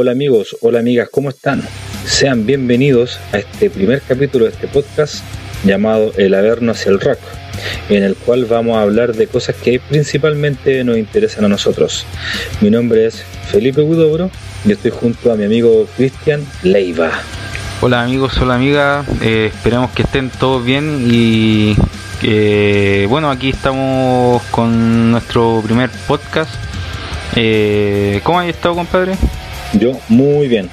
Hola amigos, hola amigas, ¿cómo están? Sean bienvenidos a este primer capítulo de este podcast llamado El Averno hacia el Rock, en el cual vamos a hablar de cosas que principalmente nos interesan a nosotros. Mi nombre es Felipe Gudobro y estoy junto a mi amigo Cristian Leiva. Hola amigos, hola amigas, eh, esperamos que estén todos bien y bueno, aquí estamos con nuestro primer podcast. Eh, ¿Cómo has estado compadre? Yo muy bien,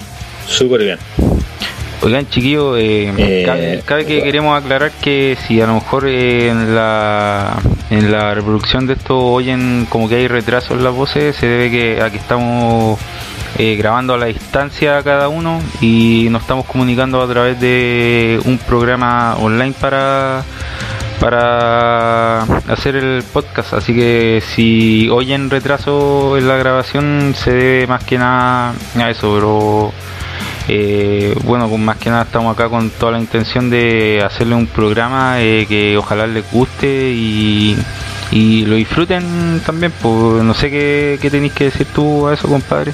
súper bien. Oigan chiquillos, eh, Eh, cabe, que queremos aclarar que si a lo mejor eh, en la en la reproducción de esto oyen como que hay retraso en las voces, se debe que aquí estamos eh, grabando a la distancia cada uno y nos estamos comunicando a través de un programa online para para hacer el podcast así que si oyen retraso en la grabación se debe más que nada a eso pero eh, bueno pues más que nada estamos acá con toda la intención de hacerle un programa eh, que ojalá les guste y, lo disfruten también pues no sé qué, tenéis que decir tú a eso compadre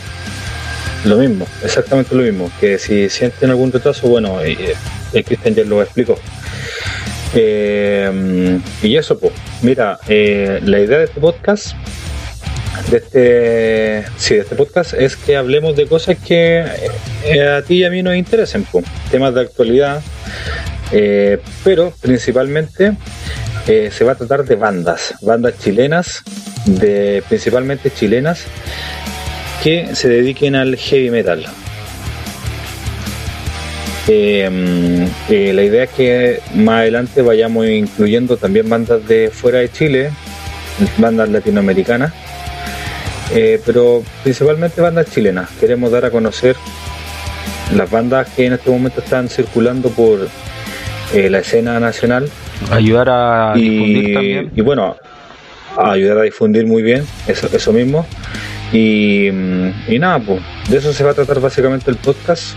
Lo mismo, exactamente lo mismo. Que si sienten algún retraso, bueno, eh, el Cristian ya lo explicó. Eh, y eso, pues, mira, eh, la idea de este podcast, de este, sí, de este podcast, es que hablemos de cosas que eh, a ti y a mí nos interesen, pues, temas de actualidad, eh, pero principalmente se va a tratar de bandas, bandas chilenas, de principalmente chilenas, que se dediquen al heavy metal. Eh, eh, la idea es que más adelante vayamos incluyendo también bandas de fuera de Chile, bandas latinoamericanas, eh, pero principalmente bandas chilenas. Queremos dar a conocer las bandas que en este momento están circulando por la escena nacional ayudar a difundir también y bueno, a ayudar a difundir muy bien, eso, eso mismo. Y, mm, y nada, pues, de eso se va a tratar básicamente el podcast.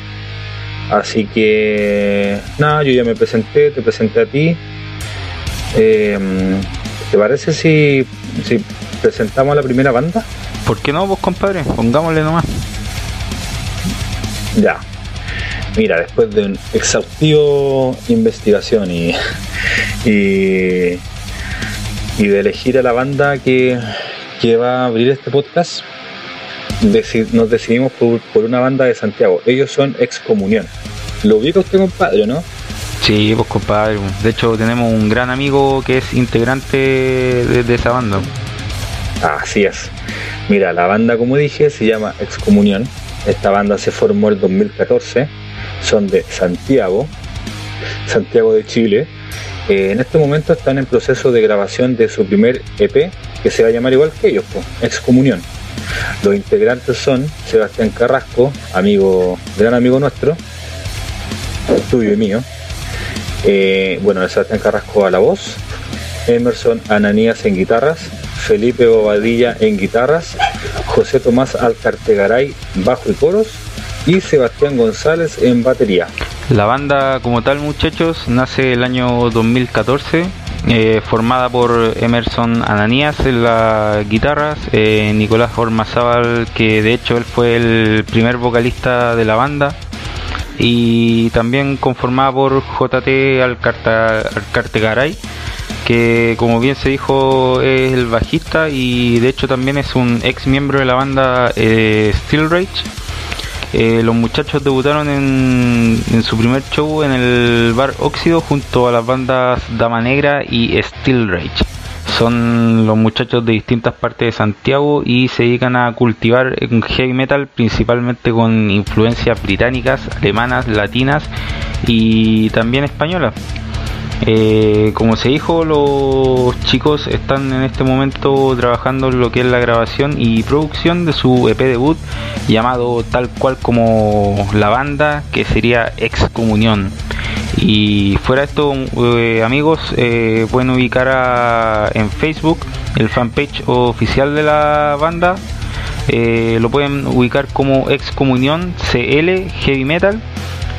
Así que, nada, yo ya me presenté, te presenté a ti. Eh, ¿Te parece si, si presentamos a la primera banda? ¿por qué no vos compadre? pongámosle nomás Ya. Mira, después de un exhaustivo investigación y, y, y de elegir a la banda que, que va a abrir este podcast, deci- nos decidimos por, por una banda de Santiago. Ellos son Excomunión. Lo ubica usted, compadre, ¿no? Sí, pues compadre. De hecho, tenemos un gran amigo que es integrante de, de esa banda. Así es. Mira, la banda, como dije, se llama Excomunión. Esta banda se formó en 2014. Son de Santiago, Santiago de Chile. Eh, en este momento están en proceso de grabación de su primer EP, que se va a llamar igual que ellos, pues, Excomunión. Los integrantes son Sebastián Carrasco, amigo, gran amigo nuestro, tuyo y mío. Eh, bueno, Sebastián Carrasco a la voz, Emerson Ananías en guitarras, Felipe Bobadilla en guitarras, José Tomás Alcartegaray bajo y coros y Sebastián González en batería. La banda como tal, muchachos, nace el año 2014, eh, formada por Emerson Ananías en las guitarras, eh, Nicolás Ormazábal, que de hecho él fue el primer vocalista de la banda, y también conformada por JT Alcartegaray, que como bien se dijo es el bajista y de hecho también es un ex miembro de la banda eh, Steel Rage. Eh, los muchachos debutaron en, en su primer show en el bar Óxido junto a las bandas Dama Negra y Steel Rage. Son los muchachos de distintas partes de Santiago y se dedican a cultivar heavy metal principalmente con influencias británicas, alemanas, latinas y también españolas. Eh, como se dijo, los chicos están en este momento trabajando en lo que es la grabación y producción de su EP debut llamado tal cual como la banda, que sería Excomunión. Y fuera de esto, eh, amigos, eh, pueden ubicar en Facebook el fanpage oficial de la banda. Lo pueden ubicar como Excomunión CL Heavy Metal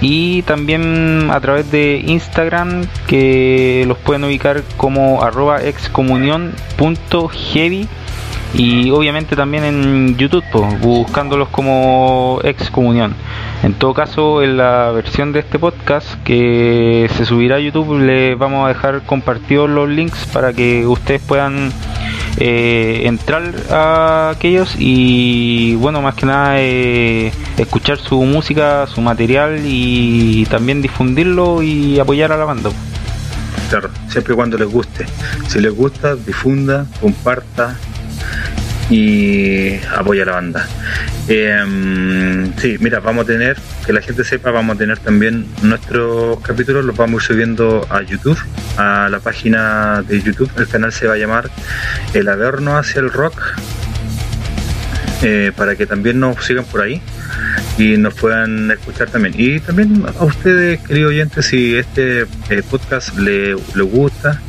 y también a través de Instagram que los pueden ubicar como arroba excomunión.heavy y obviamente también en YouTube, buscándolos como excomunión. En todo caso, en la versión de este podcast que se subirá a YouTube, les vamos a dejar compartidos los links para que ustedes puedan eh, entrar a aquellos y bueno más que nada eh, escuchar su música su material y también difundirlo y apoyar a la banda. Claro siempre cuando les guste. Si les gusta difunda comparta y apoya a la banda. Eh, sí, mira, vamos a tener, que la gente sepa, vamos a tener también nuestros capítulos, los vamos subiendo a YouTube, a la página de YouTube. El canal se va a llamar El Averno hacia el Rock, eh, para que también nos sigan por ahí y nos puedan escuchar también. Y también a ustedes, queridos oyentes, si este eh, podcast les le gusta,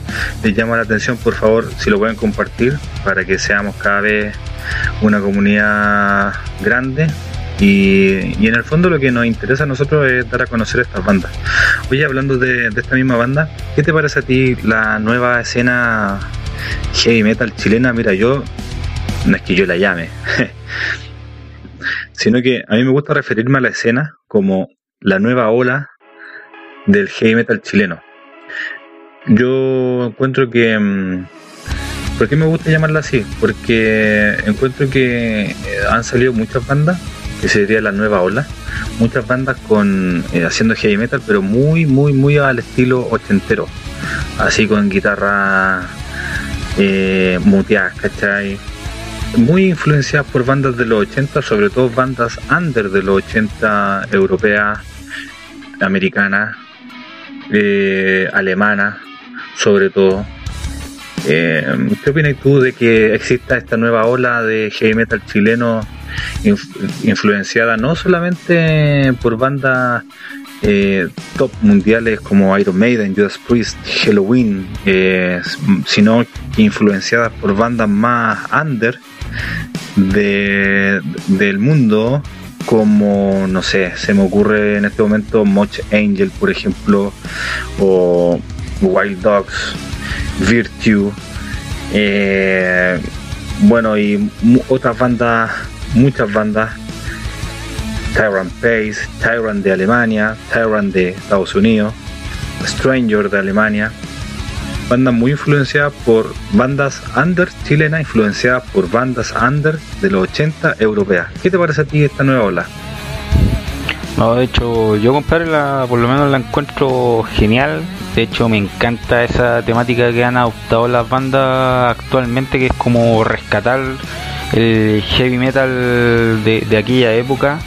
les llama la atención, por favor, si lo pueden compartir para que seamos cada vez una comunidad grande. Y, y en el fondo lo que nos interesa a nosotros es dar a conocer estas bandas. Oye, hablando de, de esta misma banda, ¿qué te parece a ti la nueva escena heavy metal chilena? Mira, yo no es que yo la llame, sino que a mí me gusta referirme a la escena como la nueva ola del heavy metal chileno. Yo encuentro que... Mm, ¿Por qué me gusta llamarla así? Porque encuentro que eh, han salido muchas bandas, que sería la nueva ola, muchas bandas con eh, haciendo heavy metal, pero muy, muy, muy al estilo ochentero, así con guitarra eh, muteadas, ¿cachai? Muy influenciadas por bandas de los 80, sobre todo bandas under de los 80 europeas, americanas, eh, alemanas, sobre todo. Eh, ¿Qué opinas tú de que exista esta nueva ola de heavy metal chileno influenciada no solamente por bandas eh, top mundiales como Iron Maiden, Judas Priest, Halloween, eh, sino influenciadas por bandas más under de, del mundo, como, no sé, se me ocurre en este momento Moch Angel, por ejemplo, o Wild Dogs, Virtue, eh, bueno, y otras bandas, muchas bandas Tyrant Pace, Tyrant de Alemania, Tyrant de Estados Unidos, Stranger de Alemania. Bandas muy influenciadas por bandas under chilenas, influenciadas por bandas under de los 80 europeas. ¿Qué te parece a ti esta nueva ola? No, de hecho, yo compadre, la, por lo menos la encuentro genial. De hecho, me encanta esa temática que han adoptado las bandas actualmente, que es como rescatar el heavy metal de aquella época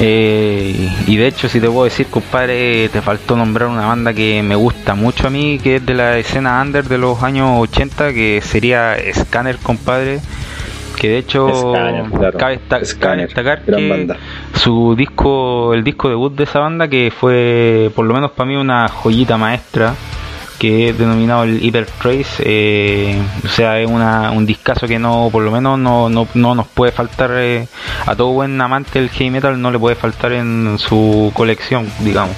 eh, y de hecho, si te puedo decir, compadre, te faltó nombrar una banda que me gusta mucho a mí, que es de la escena under de los años 80, que sería Scanner, compadre. Que de hecho, cabe, destacar que su disco, el disco debut de esa banda, que fue por lo menos para mí una joyita maestra que es denominado el Hyper Trace, eh, o sea, es una, un discazo que no, por lo menos no, no, no nos puede faltar eh, a todo buen amante del heavy metal, no le puede faltar en su colección, digamos.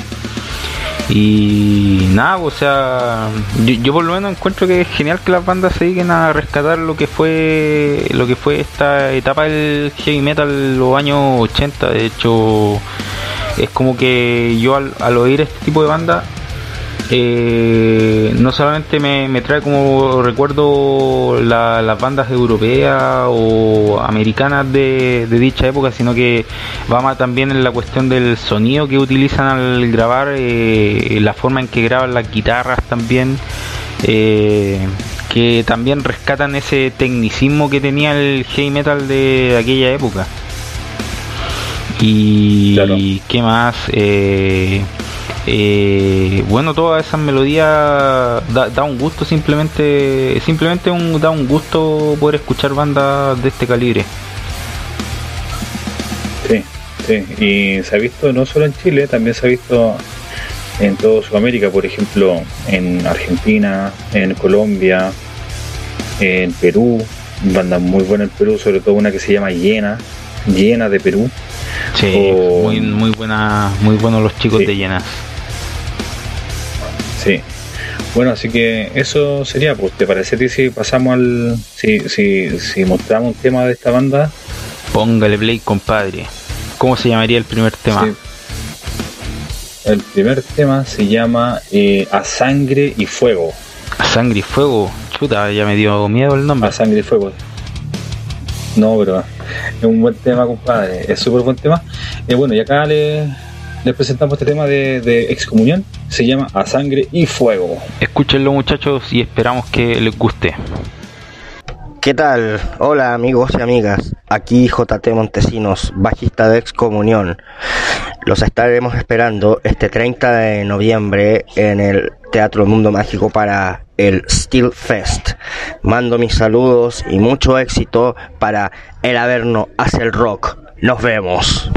Y nada, o sea, yo, por lo menos encuentro que es genial que las bandas se dediquen a rescatar lo que fue lo que fue esta etapa del heavy metal los años 80. De hecho, es como que yo al, al oír este tipo de bandas eh, no solamente me, trae como recuerdo las bandas europeas o americanas de, dicha época, sino que va más también en la cuestión del sonido que utilizan al grabar, eh, la forma en que graban las guitarras también. Eh, que también rescatan ese tecnicismo que tenía el heavy metal de aquella época. Y qué más, eh, eh, bueno, todas esas melodías da, un gusto simplemente, simplemente un, da un gusto poder escuchar bandas de este calibre. Sí, sí, y se ha visto no solo en Chile, también se ha visto en toda Sudamérica, por ejemplo, en Argentina, en Colombia, en Perú, bandas muy buenas en Perú, sobre todo una que se llama Llena, Llena de Perú. Sí, muy, muy buena, muy buenos los chicos de Llenas. Sí. Bueno, así que eso sería, pues, ¿te parece a ti si pasamos al. si, si, si mostramos un tema de esta banda? Póngale play, compadre. ¿Cómo se llamaría el primer tema? El primer tema se llama eh, A Sangre y Fuego. A Sangre y Fuego. Chuta, ya me dio miedo el nombre. A Sangre y Fuego. No, pero es un buen tema, compadre. Es súper buen tema. Eh, bueno, y acá le, les presentamos este tema de, de, excomunión. Se llama A Sangre y Fuego. Escúchenlo, muchachos, y esperamos que les guste. ¿Qué tal? Hola amigos y amigas, aquí JT Montesinos, bajista de Excomunión. Los estaremos esperando este 30 de noviembre en el Teatro Mundo Mágico para el Steel Fest. Mando mis saludos y mucho éxito para el Averno hacia el rock. Nos vemos.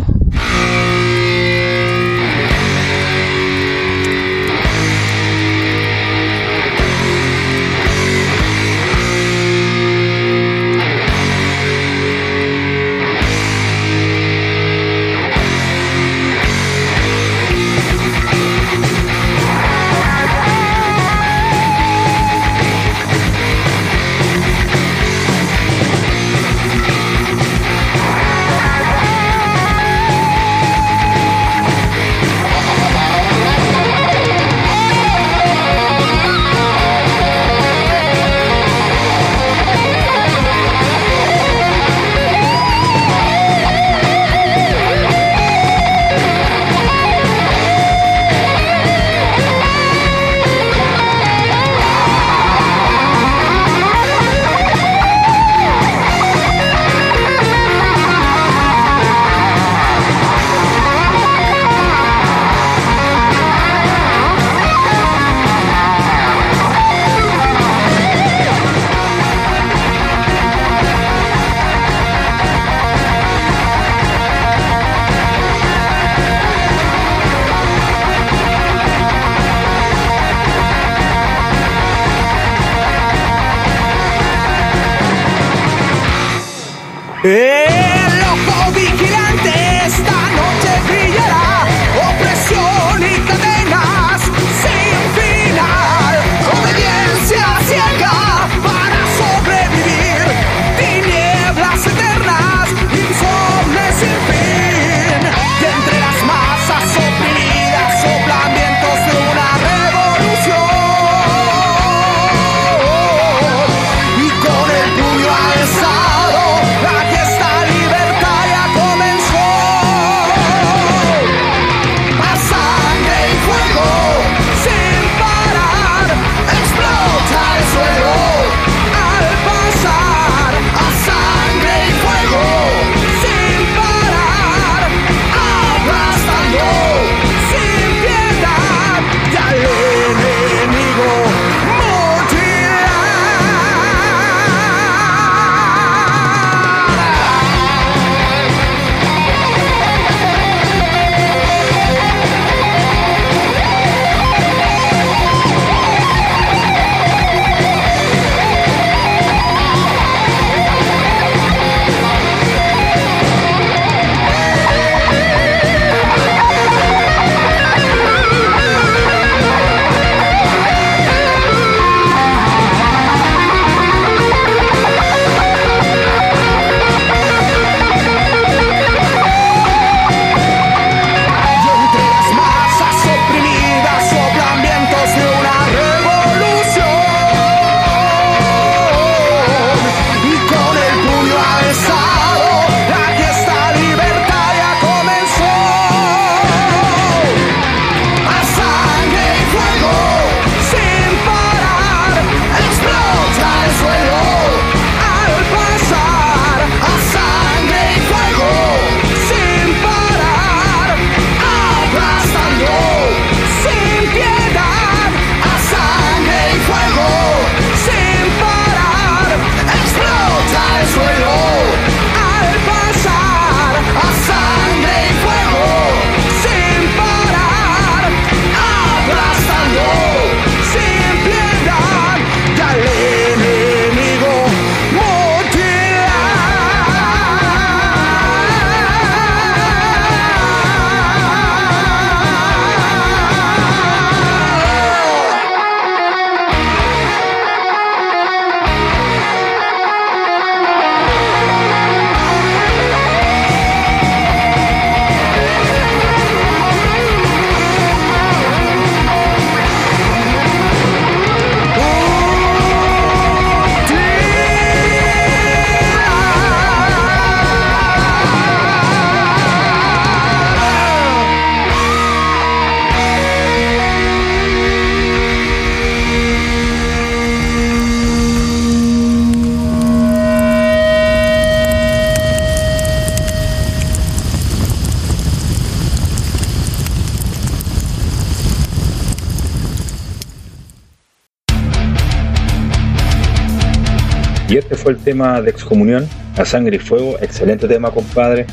El tema de excomunión, a sangre y fuego, excelente tema compadre.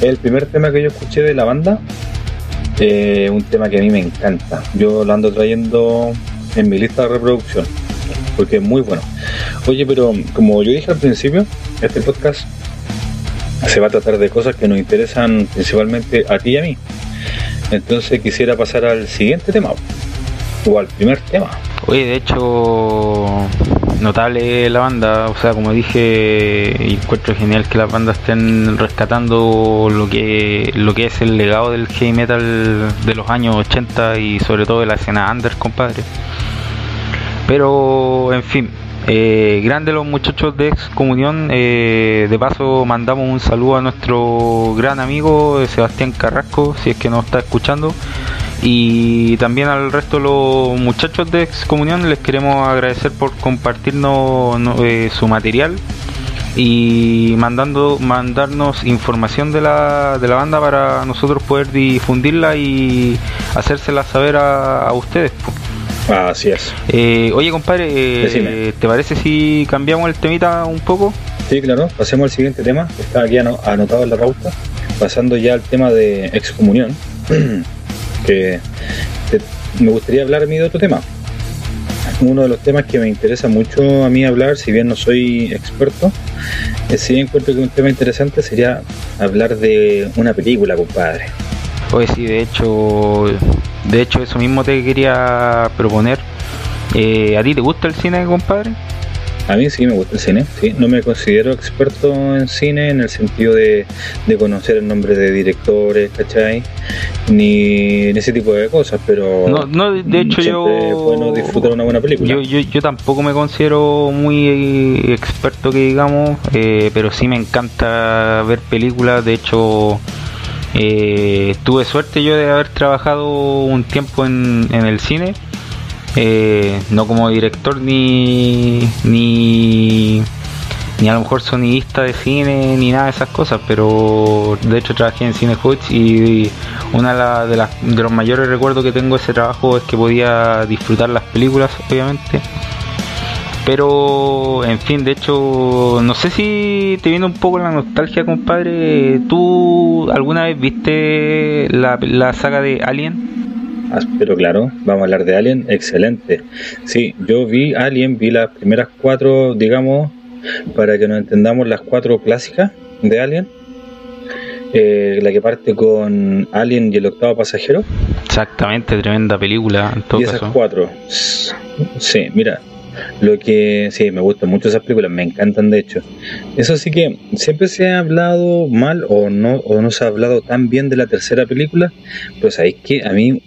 El primer tema que yo escuché de la banda, eh, un tema que a mí me encanta. Yo lo ando trayendo en mi lista de reproducción, porque es muy bueno. Oye, pero como yo dije al principio, este podcast se va a tratar de cosas que nos interesan principalmente a ti y a mí. Entonces quisiera pasar al siguiente tema, o al primer tema. Oye, de hecho, notable la banda, o sea, como dije, encuentro genial que las bandas estén rescatando lo que lo que es el legado del heavy metal de los años 80 y sobre todo de la escena under, compadre. Pero, en fin, eh, grande los muchachos de Excomunión. Eh, de paso, mandamos un saludo a nuestro gran amigo Sebastián Carrasco, si es que nos está escuchando. Y también al resto de los muchachos de Excomunión les queremos agradecer por compartirnos eh, su material y mandando mandarnos información de la, de la banda para nosotros poder difundirla y hacérsela saber a, ustedes. Así es. Eh, oye, compadre, eh, ¿te parece si cambiamos el temita un poco? Sí, claro. Pasemos al siguiente tema, está aquí anotado en la pauta. Pasando ya al tema de excomunión. que me gustaría hablar a mí de otro tema. Uno de los temas que me interesa mucho a mí hablar, si bien no soy experto, es si encuentro que un tema interesante sería hablar de una película, compadre. Pues sí, de hecho, de hecho eso mismo te quería proponer. Eh, ¿A ti te gusta el cine, compadre? A mí sí me gusta el cine, sí. No me considero experto en cine en el sentido de, conocer el nombre de directores, ¿cachai? Ni ese tipo de cosas, pero. No, no de hecho yo. Bueno disfrutar una buena película. Yo, yo, yo tampoco me considero muy experto, que digamos, eh, pero sí me encanta ver películas. De hecho. Eh, tuve suerte yo de haber trabajado un tiempo en, en el cine eh, no como director ni, ni ni a lo mejor sonidista de cine ni nada de esas cosas, pero de hecho trabajé en Cine Hutch y una de, las, de los mayores recuerdos que tengo de ese trabajo es que podía disfrutar las películas, obviamente. Pero, en fin, de hecho, no sé si te viene un poco la nostalgia, compadre. ¿Tú alguna vez viste la saga de Alien? Ah, pero claro, vamos a hablar de Alien, excelente. Sí, yo vi Alien, vi las primeras cuatro, digamos, para que nos entendamos las cuatro clásicas de Alien. Eh, la que parte con Alien y el octavo pasajero. Exactamente, tremenda película. En todo y esas cuatro. Sí, mira, lo que sí, me gustan mucho esas películas, me encantan de hecho. Eso sí que siempre se ha hablado mal o no, o no se ha hablado tan bien de la tercera película, pero sabéis que a mí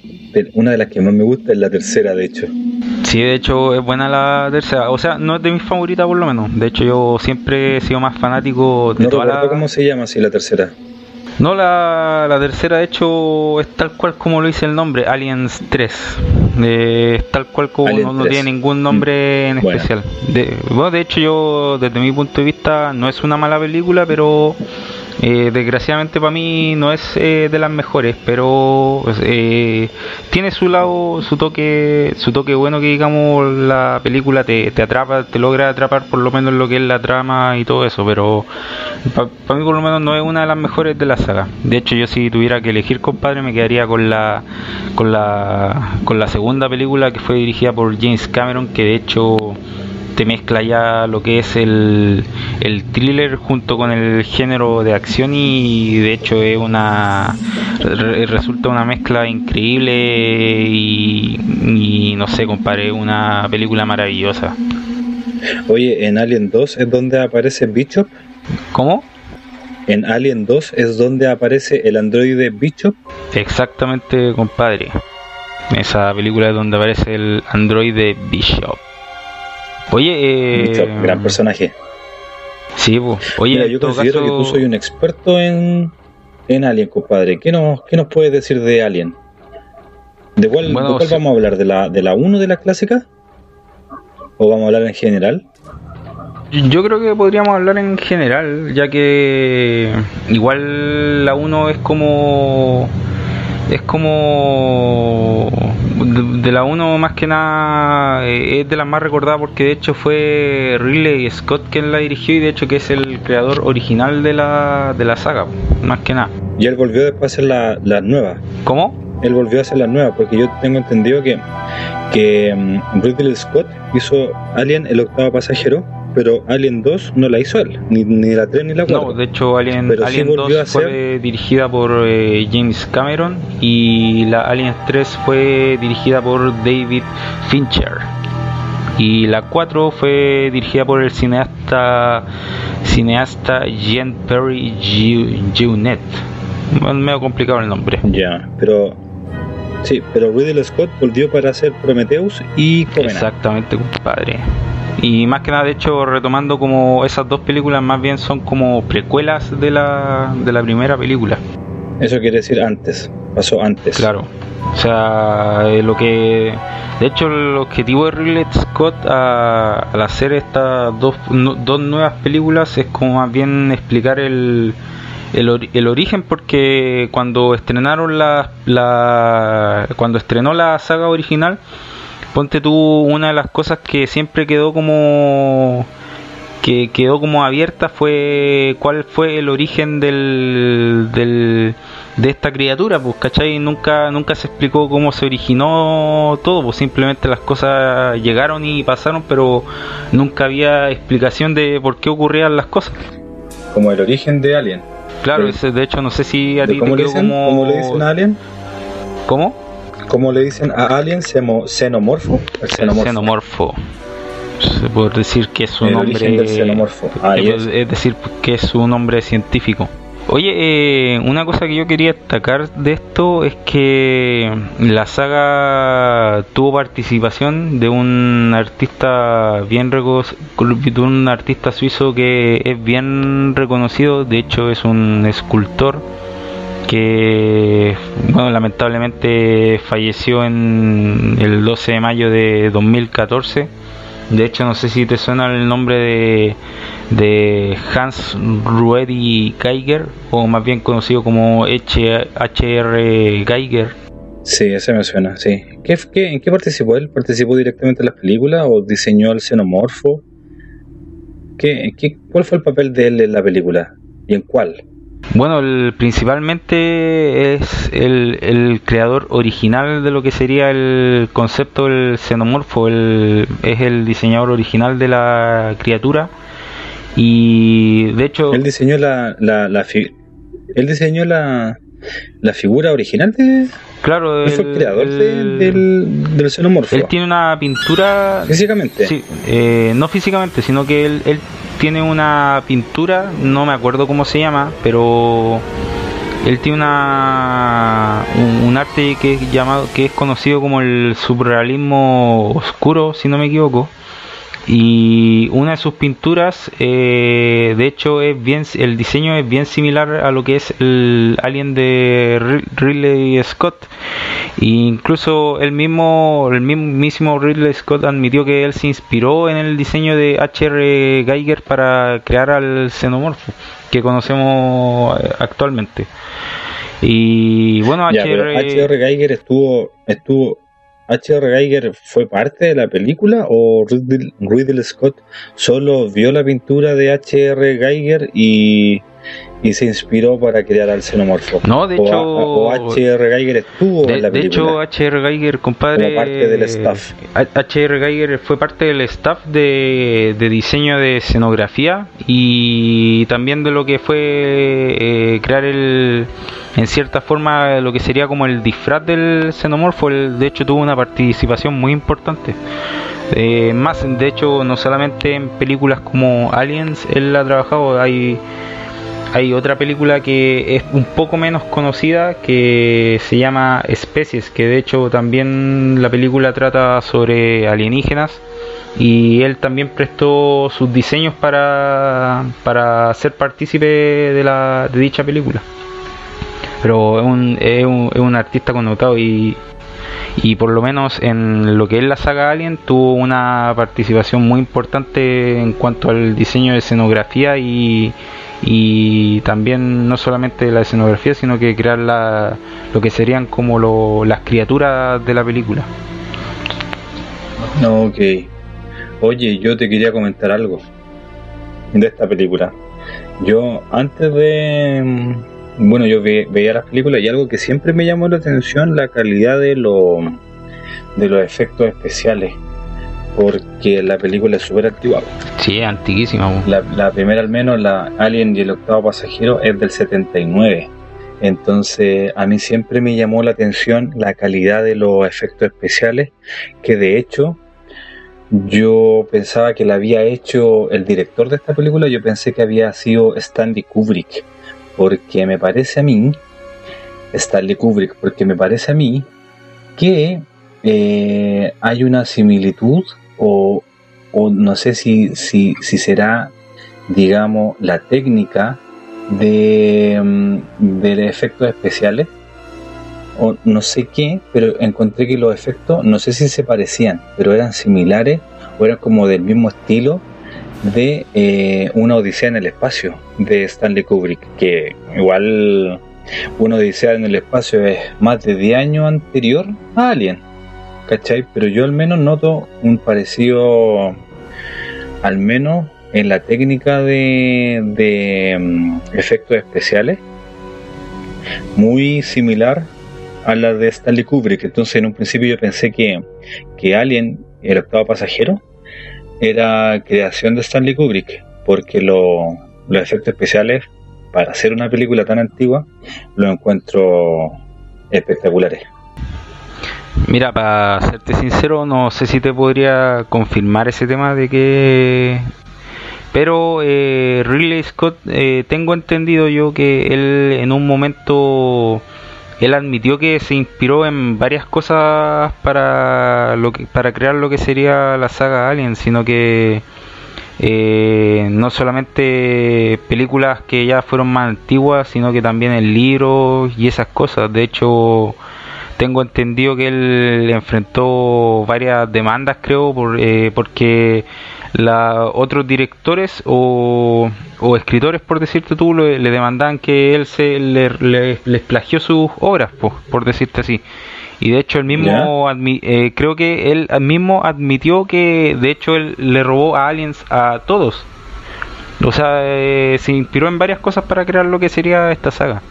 una de las que más me gusta es la tercera, de hecho. Sí, de hecho es buena la tercera. O sea, no es de mis favoritas por lo menos. De hecho yo siempre he sido más fanático de no toda la... cómo se llama así la tercera. No, la, la, tercera de hecho es tal cual como lo dice el nombre, Aliens 3. Eh, es tal cual como no, tiene ningún nombre en especial. De, bueno, de hecho yo desde mi punto de vista no es una mala película, pero eh, desgraciadamente para mí no es eh, de las mejores, pero eh, tiene su lado, su toque, su toque bueno que digamos la película te, te atrapa, te logra atrapar por lo menos lo que es la trama y todo eso, pero para mí por lo menos no es una de las mejores de la saga. De hecho yo si tuviera que elegir compadre me quedaría con la con la con la segunda película que fue dirigida por James Cameron que de hecho te mezcla ya lo que es el, el thriller junto con el género de acción y de hecho es una resulta una mezcla increíble y, no sé, comparé una película maravillosa. Oye, en Alien 2 es donde aparece Bishop. ¿Cómo? En Alien 2 es donde aparece el androide Bishop. Exactamente, compadre. Esa película es donde aparece el androide Bishop. Oye, eh... gran personaje. Sí, oye, yo considero que tú soy un experto en, en Alien, compadre. ¿Qué nos, ¿Qué nos puedes decir de Alien? ¿De cuál, vamos a hablar? ¿De la, ¿De la 1 de la clásica? ¿O vamos a hablar en general? Yo creo que podríamos hablar en general, ya que igual la 1 es como es como de, la 1 más que nada eh, es de las más recordadas porque de hecho fue Ridley Scott quien la dirigió y de hecho que es el creador original de la, de la saga, más que nada. Y él volvió después a hacer la, la nueva. ¿Cómo? Él volvió a hacer la nueva porque yo tengo entendido que, que um, Ridley Scott hizo Alien el octavo pasajero pero Alien 2 no la hizo él, ni, ni la 3 ni la 4. No, de hecho Alien, Alien 2 fue dirigida por eh, James Cameron y la Alien 3 fue dirigida por David Fincher. Y la 4 fue dirigida por el cineasta cineasta Jean Perry Jeunet. Medio complicado el nombre. Ya, pero sí, pero Ridley Scott volvió para hacer Prometheus y Covenant. Exactamente, compadre. Y más que nada, de hecho, retomando como esas dos películas, más bien son como precuelas de la, de la primera película. Eso quiere decir antes, pasó antes. Claro. O sea, eh, lo que. De hecho, el objetivo de Ridley Scott al hacer estas dos, dos nuevas películas es como más bien explicar el, el, el, origen porque cuando estrenaron la, la cuando estrenó la saga original ponte tú una de las cosas que siempre quedó como que quedó como abierta fue cuál fue el origen del, del de esta criatura, pues, ¿cachai? Nunca, nunca se explicó cómo se originó todo, pues simplemente las cosas llegaron y pasaron, pero nunca había explicación de por qué ocurrían las cosas. Como el origen de Alien. Claro, ese, de hecho no sé si a ti te quedó como... ¿Cómo le dicen a Alien? ¿Cómo? ¿Cómo le dicen a Alien? ¿Xenomorfo? El xenomorfo. xenomorfo. Se puede decir que es un nombre. xenomorfo. Ah, es. decir, que es un nombre científico. Oye, eh, una cosa que yo quería destacar de esto es que la saga tuvo participación de un artista bien de un artista suizo que es bien reconocido, de hecho es un escultor que bueno, lamentablemente falleció en el 12 de mayo de 2014. De hecho, no sé si te suena el nombre de, de Hans Ruedi Geiger, o más bien conocido como H.R. Geiger. Sí, ese me suena, sí. ¿Qué, en qué participó él? ¿Participó directamente en las películas o diseñó el xenomorfo? ¿Qué, qué, ¿Cuál fue el papel de él en la película? ¿Y en cuál? Bueno, el, principalmente es el, el, creador original de lo que sería el concepto del xenomorfo, el, es el diseñador original de la criatura y de hecho... Él diseñó la, la, la él diseñó la, la figura original de... Claro, el, el creador del, del, xenomorfo. Él tiene una pintura... Físicamente. Sí, eh, no físicamente, sino que él, él tiene una pintura, no me acuerdo cómo se llama, pero él tiene una un, arte que es llamado que es conocido como el surrealismo oscuro, si no me equivoco y una de sus pinturas eh, de hecho es bien el diseño es bien similar a lo que es el alien de Ridley Scott e incluso el mismo el mismísimo Ridley Scott admitió que él se inspiró en el diseño de H.R. Geiger para crear al xenomorfo que conocemos eh, actualmente y bueno H.R. Geiger estuvo estuvo H.R. Geiger fue parte de la película o Ridley Scott solo vio la pintura de H.R. Geiger y y se inspiró para crear al xenomorfo. No, de hecho. O H.R. Geiger estuvo de, en la película. De hecho, H.R. Geiger, compadre. Como parte del staff. H.R. Geiger fue parte del staff de, de, diseño de escenografía y también de lo que fue eh, crear el. En cierta forma, lo que sería como el disfraz del xenomorfo. El, de hecho, tuvo una participación muy importante. Eh, más, de hecho, no solamente en películas como Aliens, él ha trabajado. Hay hay otra película que es un poco menos conocida que se llama Especies, que de hecho también la película trata sobre alienígenas y él también prestó sus diseños para, para ser partícipe de, la, de dicha película. Pero es un, es un, es un artista connotado y, y por lo menos en lo que es la saga Alien tuvo una participación muy importante en cuanto al diseño de escenografía y, y también no solamente la escenografía sino que crear la, lo que serían como lo, las criaturas de la película. Ok. Oye, yo te quería comentar algo de esta película. Yo antes de bueno, yo veía las películas y algo que siempre me llamó la atención la calidad de, lo, de los efectos especiales. Porque la película es súper antigua. Sí, es antiquísima. La, la, primera al menos, la Alien y el octavo pasajero, es del 79. Entonces a mí siempre me llamó la atención la calidad de los efectos especiales, que de hecho yo pensaba que la había hecho el director de esta película, yo pensé que había sido Stanley Kubrick porque me parece a mí, Stanley Kubrick, porque me parece a mí que eh, hay una similitud o, no sé si, si, si, será, digamos, la técnica de, mm, de efectos especiales o no sé qué, pero encontré que los efectos, no sé si se parecían, pero eran similares o eran como del mismo estilo de eh, Una Odisea en el Espacio de Stanley Kubrick, que igual Una Odisea en el Espacio es más de 10 años anterior a Alien, ¿cachai? Pero yo al menos noto un parecido, al menos en la técnica de, de mm, efectos especiales, muy similar a la de Stanley Kubrick. Entonces en un principio yo pensé que, que Alien, el octavo pasajero, era creación de Stanley Kubrick, porque los efectos especiales, para hacer una película tan antigua, los encuentro espectaculares. Mira, para serte sincero, no sé si te podría confirmar ese tema de que... Pero eh, Ridley Scott, eh, tengo entendido yo que él en un momento él admitió que se inspiró en varias cosas para lo que, para crear lo que sería la saga Alien, sino que eh, no solamente películas que ya fueron más antiguas, sino que también el libro y esas cosas. De hecho, tengo entendido que él enfrentó varias demandas, creo, por, eh, porque la, otros directores o, escritores, por decirte tú, le, demandaban que él se le, les plagió sus obras, por decirte así. Y de hecho él mismo, eh, creo que él mismo admitió que de hecho él le robó a Aliens a todos. O sea, eh, se inspiró en varias cosas para crear lo que sería esta saga.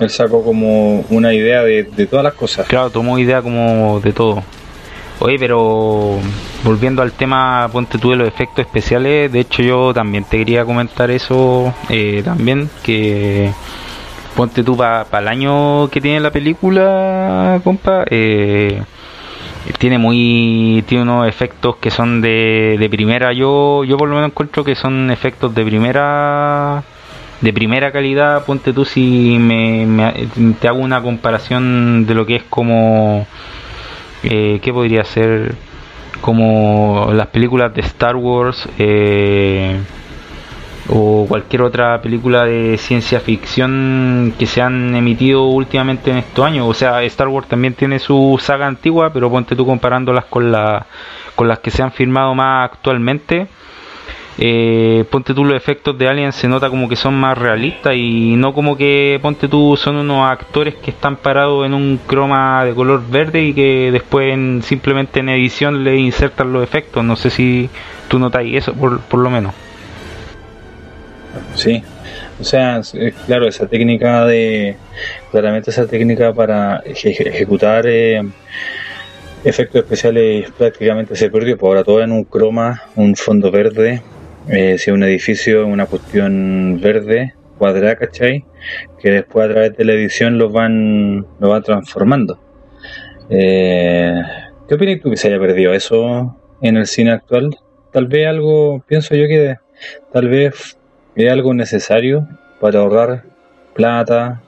Él sacó como una idea de, de todas las cosas. Claro, tomó idea como de todo. Oye, pero volviendo al tema, ponte tú de los efectos especiales, de hecho yo también te quería comentar eso eh, también, que ponte tú para el año que tiene la película, compa, eh, tiene muy tiene unos efectos que son de, de primera. Yo yo por lo menos encuentro que son efectos de primera de primera calidad. Ponte tú si me te hago una comparación de lo que es como eh, ¿qué podría ser? Como las películas de Star Wars eh, o cualquier otra película de ciencia ficción que se han emitido últimamente en estos años. O sea, Star Wars también tiene su saga antigua, pero ponte tú comparándolas con, la, con las que se han filmado más actualmente eh, ponte tú los efectos de Alien se nota como que son más realistas y no como que ponte tú son unos actores que están parados en un croma de color verde y que después simplemente en edición le insertan los efectos. No sé si tú notáis eso por, por lo menos. Sí, o sea, claro, esa técnica de, claramente esa técnica para ejecutar eh, efectos especiales prácticamente se perdió, por ahora todo en un croma, un fondo verde eh, si un edificio, una cuestión verde, cuadrada, ¿cachai? Que después a través de la edición lo van, lo van transformando. Eh, ¿Qué opinas tú que se haya perdido eso en el cine actual? Tal vez algo, pienso yo que tal vez es algo necesario para ahorrar plata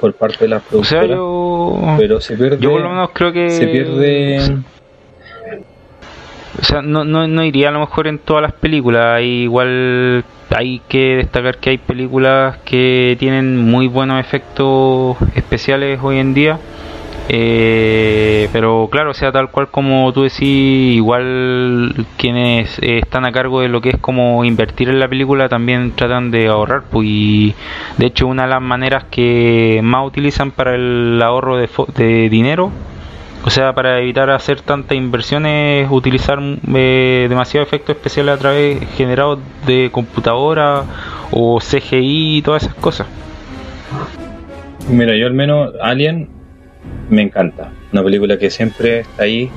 por parte de las productoras. pero se pierde. Yo por lo menos creo que se pierde. O sea, no, no, no iría a lo mejor en todas las películas. Hay igual hay que destacar que hay películas que tienen muy buenos efectos especiales hoy en día. Eh, pero claro, sea, tal cual como tú decís, igual quienes eh, están a cargo de lo que es como invertir en la película también tratan de ahorrar. Pues, y de hecho, una de las maneras que más utilizan para el ahorro de, de dinero o sea, para evitar hacer tantas inversiones, utilizar eh, demasiado efectos especiales a través generados de computadora o CGI y todas esas cosas. Mira, yo al menos Alien me encanta. Una película que siempre está ahí.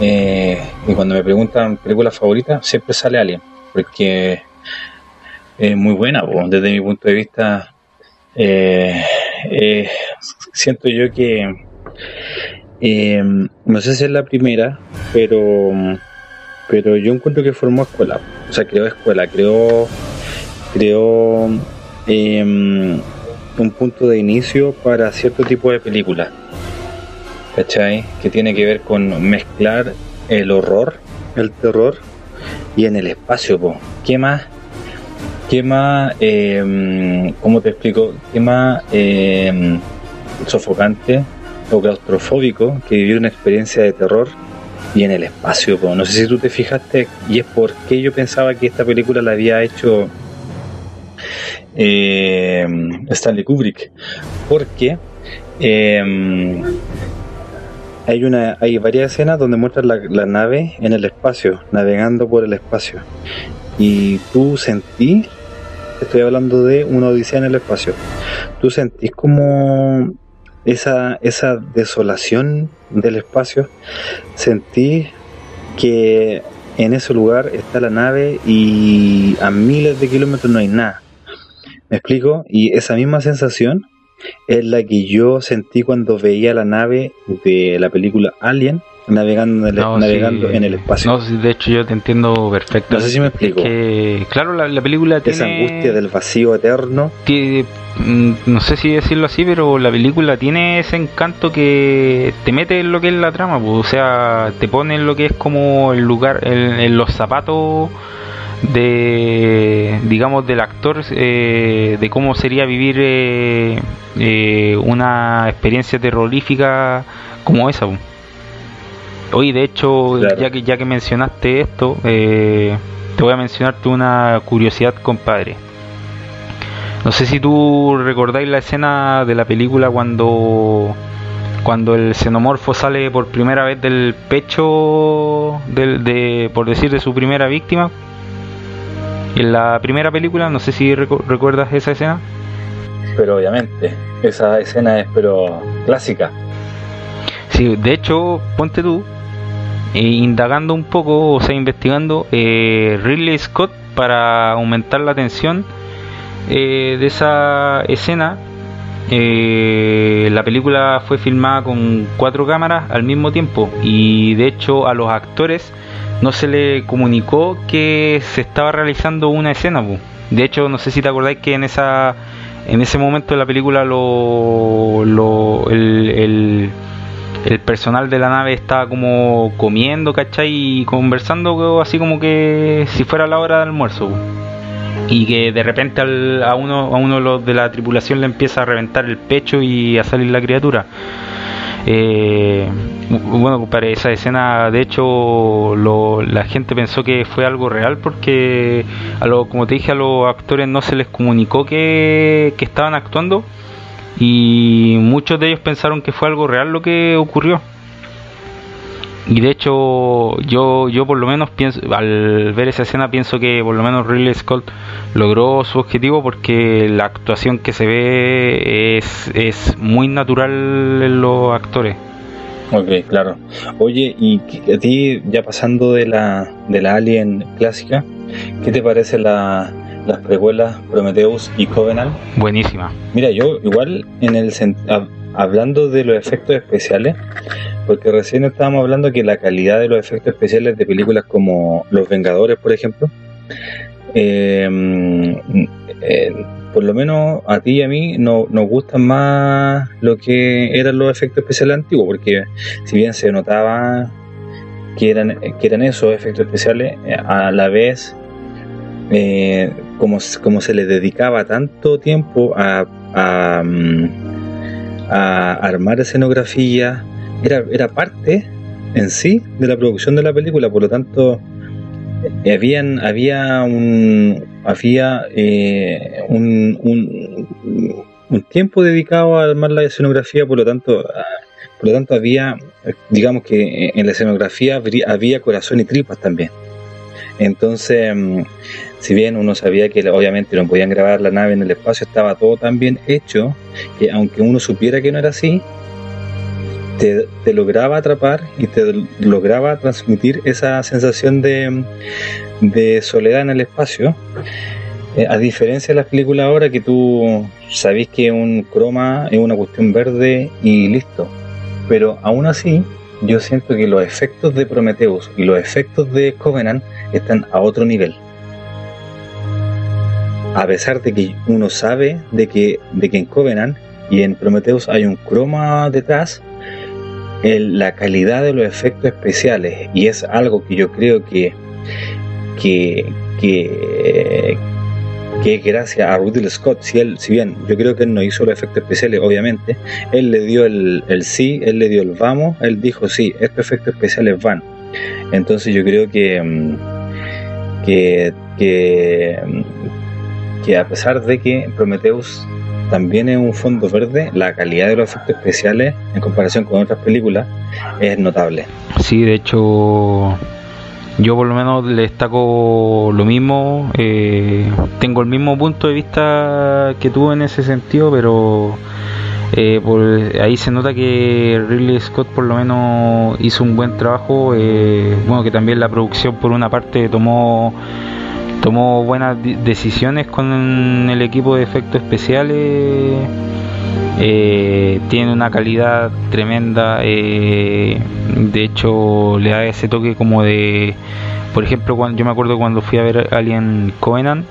Eh, y cuando me preguntan película favorita, siempre sale Alien. Porque es muy buena, desde mi punto de vista. Eh, siento yo que eh, no sé si es la primera, pero, pero yo encuentro que formó escuela. O sea, creó escuela, creó, creó em, un punto de inicio para cierto tipo de películas. ¿Cachai? Que tiene que ver con mezclar el horror, el terror y en el espacio. ¿Qué más? ¿Qué más? Eh, ¿Cómo te explico? ¿Qué más em, sofocante? O claustrofóbico que vivió una experiencia de terror y en el espacio. No sé si tú te fijaste y es porque yo pensaba que esta película la había hecho eh, Stanley Kubrick. Porque eh, hay, una, hay varias escenas donde muestran la, la, nave en el espacio, navegando por el espacio. Y tú sentís, estoy hablando de una odisea en el espacio, tú sentís como esa, esa desolación del espacio, sentí que en ese lugar está la nave y a miles de kilómetros no hay nada. ¿Me explico? Y esa misma sensación es la que yo sentí cuando veía la nave de la película Alien navegando, en el, navegando en el espacio. No, de hecho yo te entiendo perfecto. No sé si me explico. Que, claro, la, película tiene... Esa angustia del vacío eterno. Mm, no sé si decirlo así, pero la película tiene ese encanto que te mete en lo que es la trama, pues, o sea, te pone en lo que es como el lugar, en, los zapatos de digamos del actor eh, de cómo sería vivir eh, eh, una experiencia terrorífica como esa pues. Hoy, de hecho, ya que ya que mencionaste esto, eh, te voy a mencionarte una curiosidad, compadre. No sé si tú recordáis la escena de la película cuando cuando el xenomorfo sale por primera vez del pecho del, de, por decir, de su primera víctima. En la primera película, no sé si recuerdas esa escena. Pero obviamente, esa escena es pero clásica. Sí, de hecho, ponte tú, e indagando un poco, o sea, investigando, eh, Ridley Scott para aumentar la tensión eh, de esa escena. Eh, la película fue filmada con cuatro cámaras al mismo tiempo y de hecho a los actores no se le comunicó que se estaba realizando una escena. De hecho, no sé si te acordáis que en esa en ese momento de la película lo, lo el personal de la nave estaba como comiendo, ¿cachai? Y conversando así como que si fuera la hora de almuerzo. Y que de repente a uno, a uno de la tripulación le empieza a reventar el pecho y a salir la criatura. Eh, bueno, para esa escena, de hecho, la gente pensó que fue algo real porque, a lo, como te dije, a los actores no se les comunicó que, que estaban actuando y muchos de ellos pensaron que fue algo real lo que ocurrió. Y de hecho, yo, yo por lo menos pienso, al ver esa escena, pienso que por lo menos Ridley Scott logró su objetivo porque la actuación que se ve es, es muy natural en los actores. Ok, claro. Oye, y a ti, ya pasando de la, de la Alien clásica, ¿qué te parece la, las precuelas Prometheus y Covenant. Buenísima. Mira, yo igual en el hablando de los efectos especiales, porque recién estábamos hablando que la calidad de los efectos especiales de películas como Los Vengadores, por ejemplo, em, eh, por lo menos a ti y a mí no, nos gustan más lo que eran los efectos especiales antiguos, porque si bien se notaba que eran, que eran esos efectos especiales, a la vez eh, como, como, se le dedicaba tanto tiempo a, a, mm, a armar escenografía, era, era parte en sí de la producción de la película, por lo tanto eh, habían, había un había eh, un, un, tiempo dedicado a armar la escenografía, por lo tanto por lo tanto había digamos que en la escenografía había corazón y tripas también. Entonces, mm, si bien uno sabía que obviamente no podían grabar la nave en el espacio, estaba todo tan bien hecho que aunque uno supiera que no era así, te, lograba atrapar y te lograba transmitir esa sensación de, soledad en el espacio. Eh, a diferencia de las películas ahora que tú sabes que un croma es una cuestión verde y listo. Pero aún así, yo siento que los efectos de Prometheus y los efectos de Covenant están a otro nivel. A pesar de que uno sabe de que, de que en Covenant y en Prometheus hay un croma detrás, la calidad de los efectos especiales, y es algo que yo creo que, que, que, que gracias a Ridley Scott, si él, si bien yo creo que él no hizo los efectos especiales, obviamente, él le dio el, el sí, él le dio el vamos, él dijo sí, estos efectos especiales van. Entonces yo creo que, mm, que, que, que a pesar de que Prometheus también es un fondo verde, la calidad de los efectos especiales en comparación con otras películas es notable. Sí, de hecho yo por lo menos le destaco lo mismo, eh, tengo el mismo punto de vista que tú en ese sentido, pero eh, ahí se nota que Ridley Scott por lo menos hizo un buen trabajo, eh, bueno que también la producción por una parte tomó tomó buenas decisiones con el equipo de efectos especiales eh, tiene una calidad tremenda eh, de hecho le da ese toque como de por ejemplo cuando yo me acuerdo cuando fui a ver Alien Covenant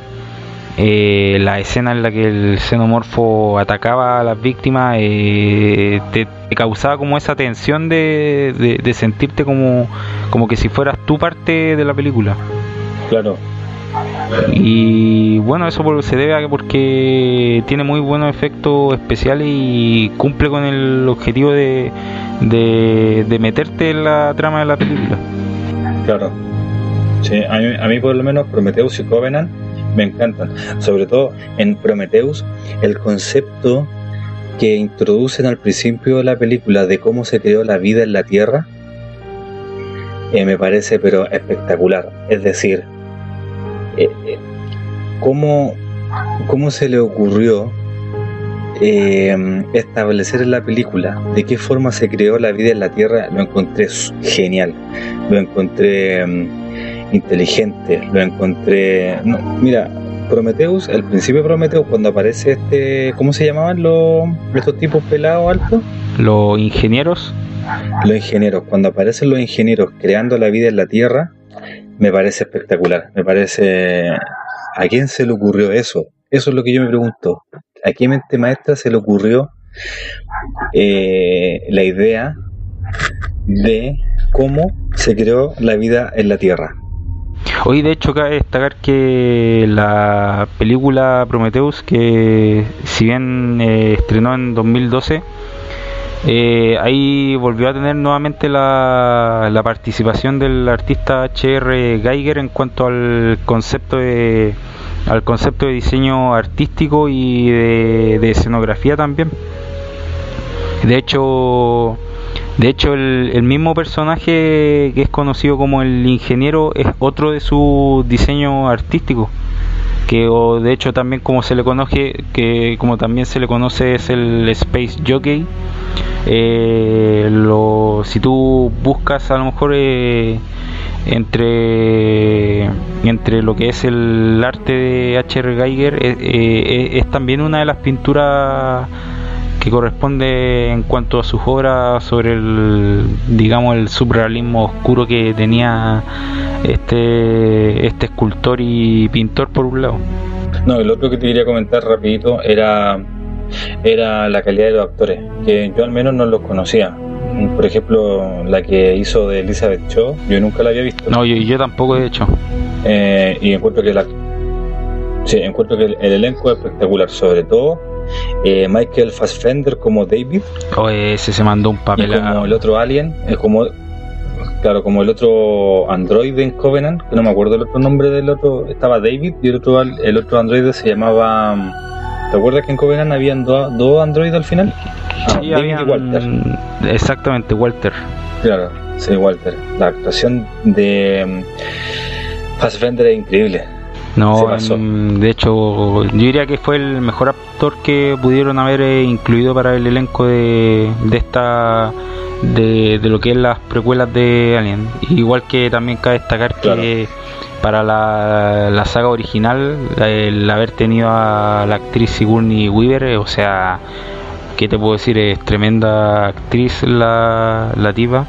eh, la escena en la que el xenomorfo atacaba a las víctimas te, causaba como esa tensión de, de, sentirte como, como que si fueras tu parte de la película. Claro y bueno, eso se debe a que porque tiene muy buenos efectos especiales y cumple con el objetivo de, de, meterte en la trama de la película. Claro. Sí, a mí, por lo menos Prometheus y Covenant me encantan. Sobre todo en Prometheus, el concepto que introducen al principio de la película de cómo se creó la vida en la Tierra, eh, me parece pero espectacular. Es decir, eh, eh, ¿cómo, ¿cómo se le ocurrió eh, establecer en la película de qué forma se creó la vida en la Tierra? Lo encontré genial, lo encontré mm, inteligente, lo encontré... No, mira, Prometheus, el principio de Prometheus, cuando aparece este, ¿cómo se llamaban los, estos tipos pelados altos? Los ingenieros. Los ingenieros, cuando aparecen los ingenieros creando la vida en la Tierra, me parece espectacular. Me parece. ¿A quién se le ocurrió eso? Eso es lo que yo me pregunto. ¿A qué mente maestra se le ocurrió eh, la idea de cómo se creó la vida en la Tierra? Hoy, de hecho, cabe destacar que la película Prometheus, que si bien eh, estrenó en 2012, eh, ahí volvió a tener nuevamente la, participación del artista H.R. Geiger en cuanto al concepto de al concepto de diseño artístico y de, escenografía también. De hecho, de hecho el, el, mismo personaje que es conocido como el ingeniero es otro de sus diseños artísticos que o de hecho también como se le conoce que como también se le conoce es el Space Jockey eh, lo, si tú buscas a lo mejor eh, entre entre lo que es el arte de H.R. Geiger eh, es también una de las pinturas que corresponde en cuanto a sus obras sobre el digamos el surrealismo oscuro que tenía este este escultor y pintor por un lado no el otro que te quería comentar rapidito era era la calidad de los actores, que yo al menos no los conocía. Por ejemplo, la que hizo de Elizabeth Cho, yo nunca la había visto. No, yo, yo tampoco, de hecho. Eh, y encuentro que la, Sí, encuentro que el, elenco es espectacular, sobre todo eh, Michael Fassbender como David. O ese se mandó un papel. como el otro Alien, es como claro, como el otro androide en Covenant, que no me acuerdo el otro nombre del otro, estaba David y el otro el otro androide se llamaba ¿Te acuerdas que en Covenant habían dos androides al final? Ah, sí, David y Walter. Exactamente, Walter. Claro, sí, Walter. La actuación de mm, Fassbender es increíble. No, de hecho, yo diría que fue el mejor actor que pudieron haber eh, incluido para el elenco de, de esta de, lo que es las precuelas de Alien. Igual que también cabe destacar que para la, la, saga original, el haber tenido a la actriz Sigourney Weaver, eh, o sea, ¿qué te puedo decir? Es tremenda actriz la, la tipa.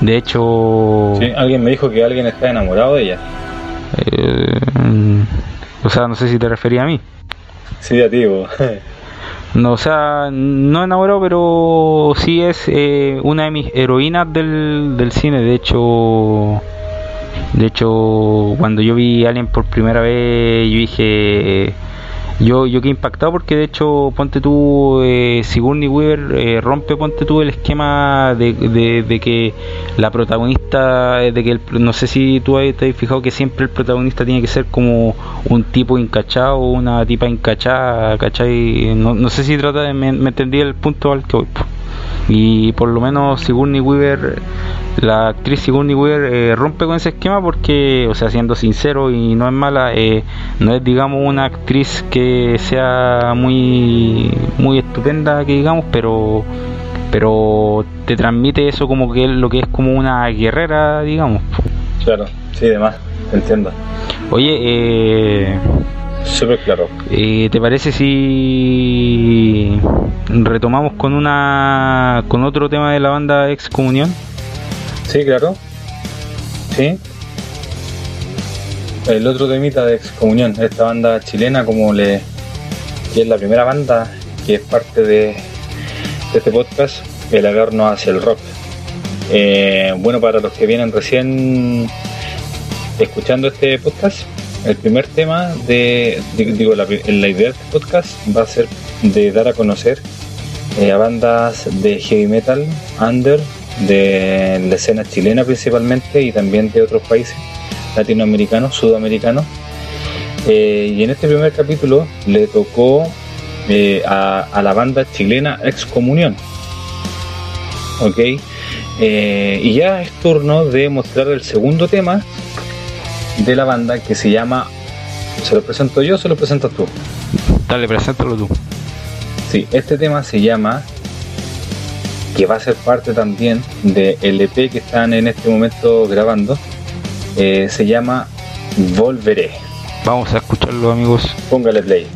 De hecho... Sí, alguien me dijo que alguien está enamorado de ella. Eh, o sea, no sé si te refería a mí. Sí, a ti, No, o sea, no enamorado, pero sí es eh, una de mis heroínas del, del cine. De hecho, de hecho, cuando yo vi Alien por primera vez, yo dije yo, yo quedé impactado porque de hecho, ponte tú, eh, Sigourney Weaver eh, rompe, ponte tú el esquema de, de, que la protagonista, de que no sé si tú te has fijado que siempre el protagonista tiene que ser como un tipo encachado una tipa encachada, ¿cachai? No, no sé si trata de, me, me entendí el punto al que voy. Y por lo menos Sigourney Weaver, la actriz Sigourney Weaver eh, rompe con ese esquema porque, o sea, siendo sincero y no es mala, eh, no es digamos una actriz que sea muy muy estupenda que digamos, pero pero te transmite eso como que lo que es como una guerrera, digamos. Claro, sí, además, entiendo. Oye, eh, Súper claro. Eh, ¿Te parece si retomamos con una con otro tema de la banda Excomunión? Sí, claro. Sí. El otro temita de Excomunión, esta banda chilena, como le que es la primera banda que es parte de, este podcast, el agarno hacia el rock. Eh, bueno, para los que vienen recién escuchando este podcast, el primer tema de, digo, la, idea de este podcast va a ser de dar a conocer eh, a bandas de heavy metal under de la escena chilena principalmente y también de otros países latinoamericanos, sudamericanos. Eh, y en este primer capítulo le tocó eh, a, la banda chilena Excomunión. ¿Ok? y ya es turno de mostrar el segundo tema de la banda que se llama. ¿Se lo presento yo o se lo presentas tú? Dale, preséntalo tú. Sí, este tema se llama. Que va a ser parte también del EP que están en este momento grabando. Eh, se llama Volveré. Vamos a escucharlo, amigos. Póngale play.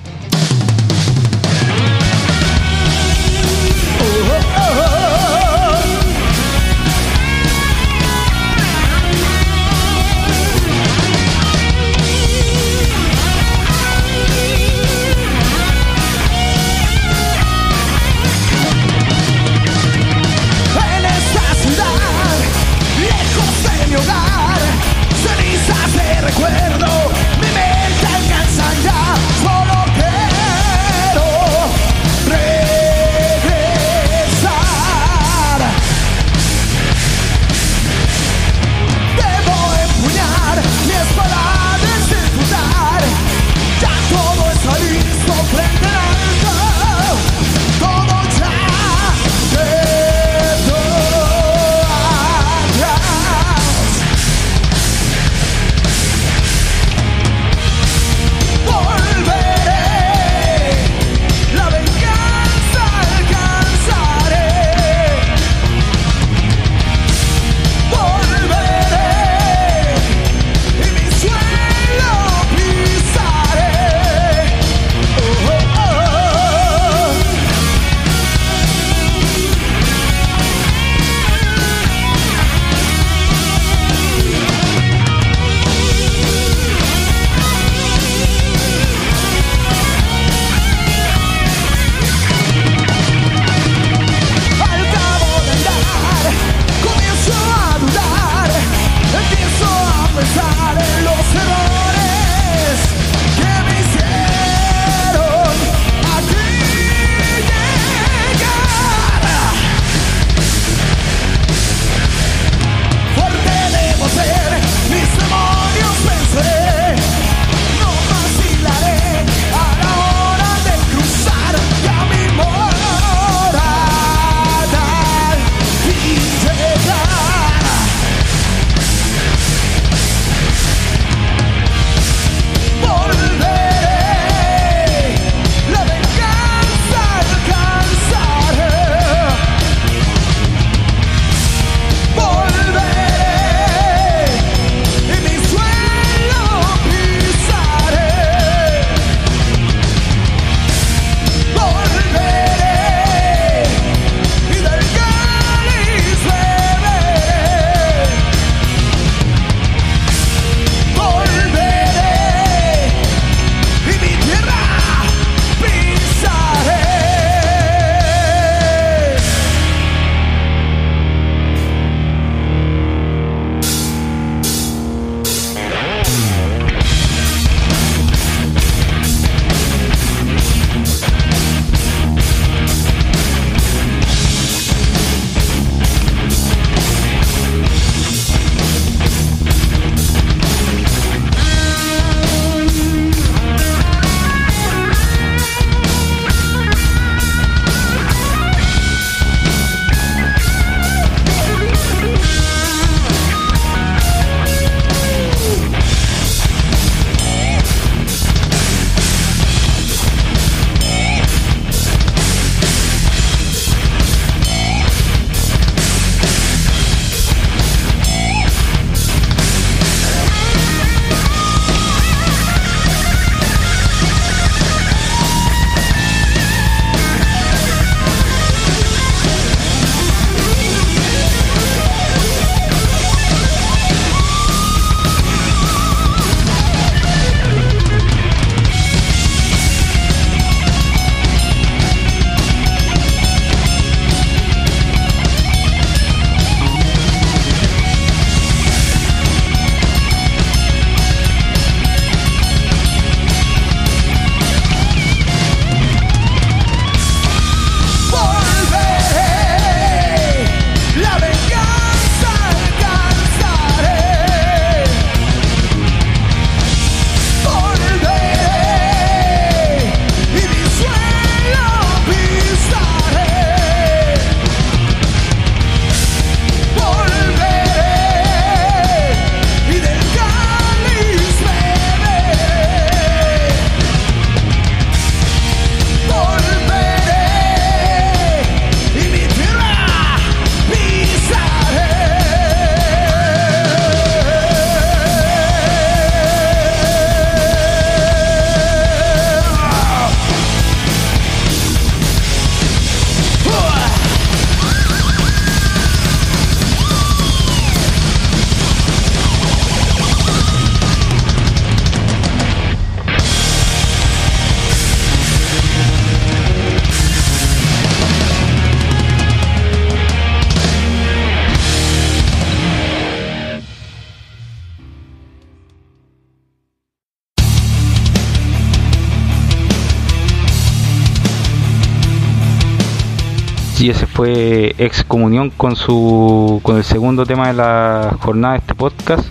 Fue Excomunión con su con el segundo tema de la jornada de este podcast.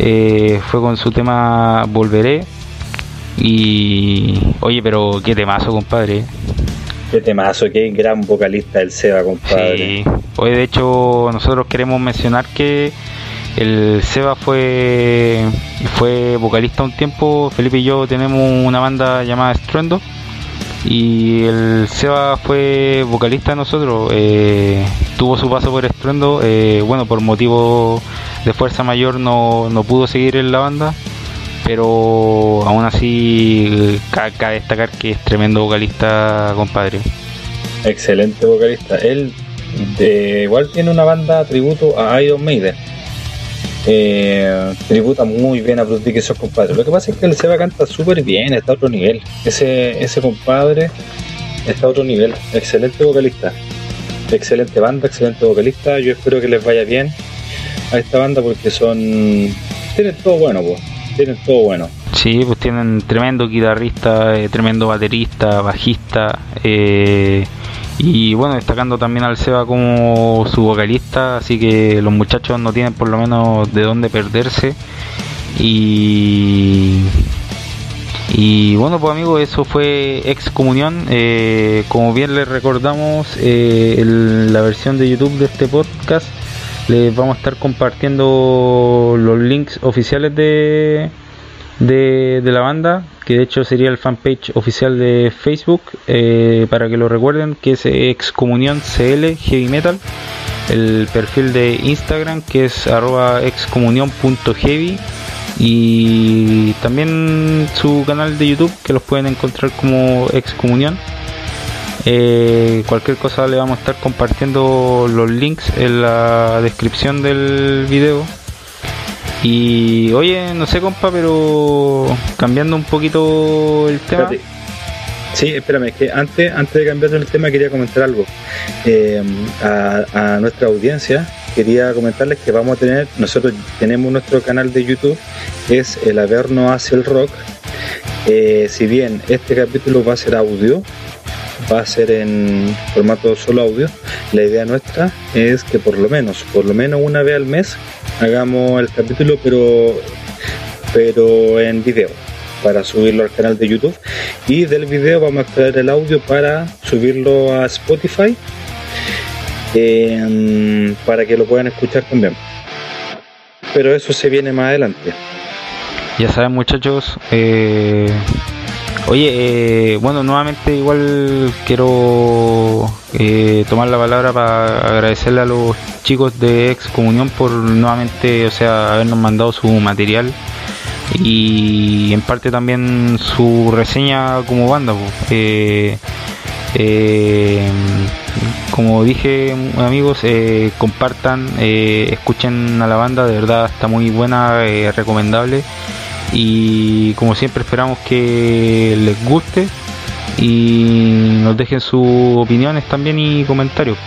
Eh, fue con su tema Volveré. Y oye, pero qué temazo, compadre. Qué temazo, qué gran vocalista el Seba, compadre. Sí. Hoy de hecho nosotros queremos mencionar que el Seba fue fue vocalista un tiempo, Felipe y yo tenemos una banda llamada Estruendo y el Seba fue vocalista de nosotros, eh, tuvo su paso por Estruendo, eh, bueno, por motivo de fuerza mayor no, no pudo seguir en la banda, pero aún así cabe destacar que es tremendo vocalista, compadre. Excelente vocalista. Él igual tiene una banda tributo a Iron Maiden. Eh, tributa muy bien a Bruce Dickinson, compadre. Lo que pasa es que el Seba canta súper bien, está a otro nivel. Ese, ese compadre está a otro nivel. Excelente vocalista. Excelente banda, excelente vocalista. Yo espero que les vaya bien a esta banda porque son. Tienen todo bueno, pues. Tienen todo bueno. Sí, pues tienen tremendo guitarrista, eh, tremendo baterista, bajista. Eh, y bueno, destacando también al Seba como su vocalista, así que los muchachos no tienen por lo menos de dónde perderse. Y, y bueno, pues amigos, eso fue Excomunión. Eh, como bien les recordamos, eh, la versión de YouTube de este podcast, les vamos a estar compartiendo los links oficiales de, de, la banda que de hecho sería el fanpage oficial de Facebook, eh, para que lo recuerden, que es Excomunión CL Heavy Metal, el perfil de Instagram que es arroba excomunión.heavy y también su canal de YouTube que los pueden encontrar como Excomunión. Eh, cualquier cosa le vamos a estar compartiendo los links en la descripción del video y oye, no sé, compa, pero cambiando un poquito el tema. Sí, espérame, es que antes, antes de cambiar el tema quería comentar algo. Eh, a, nuestra audiencia quería comentarles que vamos a tener, nosotros tenemos nuestro canal de YouTube, es el Averno hacia el Rock. Eh, si bien este capítulo va a ser audio, va a ser en formato solo audio, la idea nuestra es que por lo menos, por lo menos una vez al mes hagamos el capítulo pero pero en video para subirlo al canal de YouTube. Y del video vamos a extraer el audio para subirlo a Spotify em, para que lo puedan escuchar también. Pero eso se viene más adelante. Ya saben muchachos eh, Oye, eh, bueno, nuevamente igual quiero eh, tomar la palabra para agradecerle a los chicos de Ex Comunión por nuevamente, o sea, habernos mandado su material y en parte también su reseña como banda. Eh, como dije amigos, compartan, escuchen a la banda, de verdad está muy buena, recomendable y como siempre esperamos que les guste y nos dejen sus opiniones también y comentarios.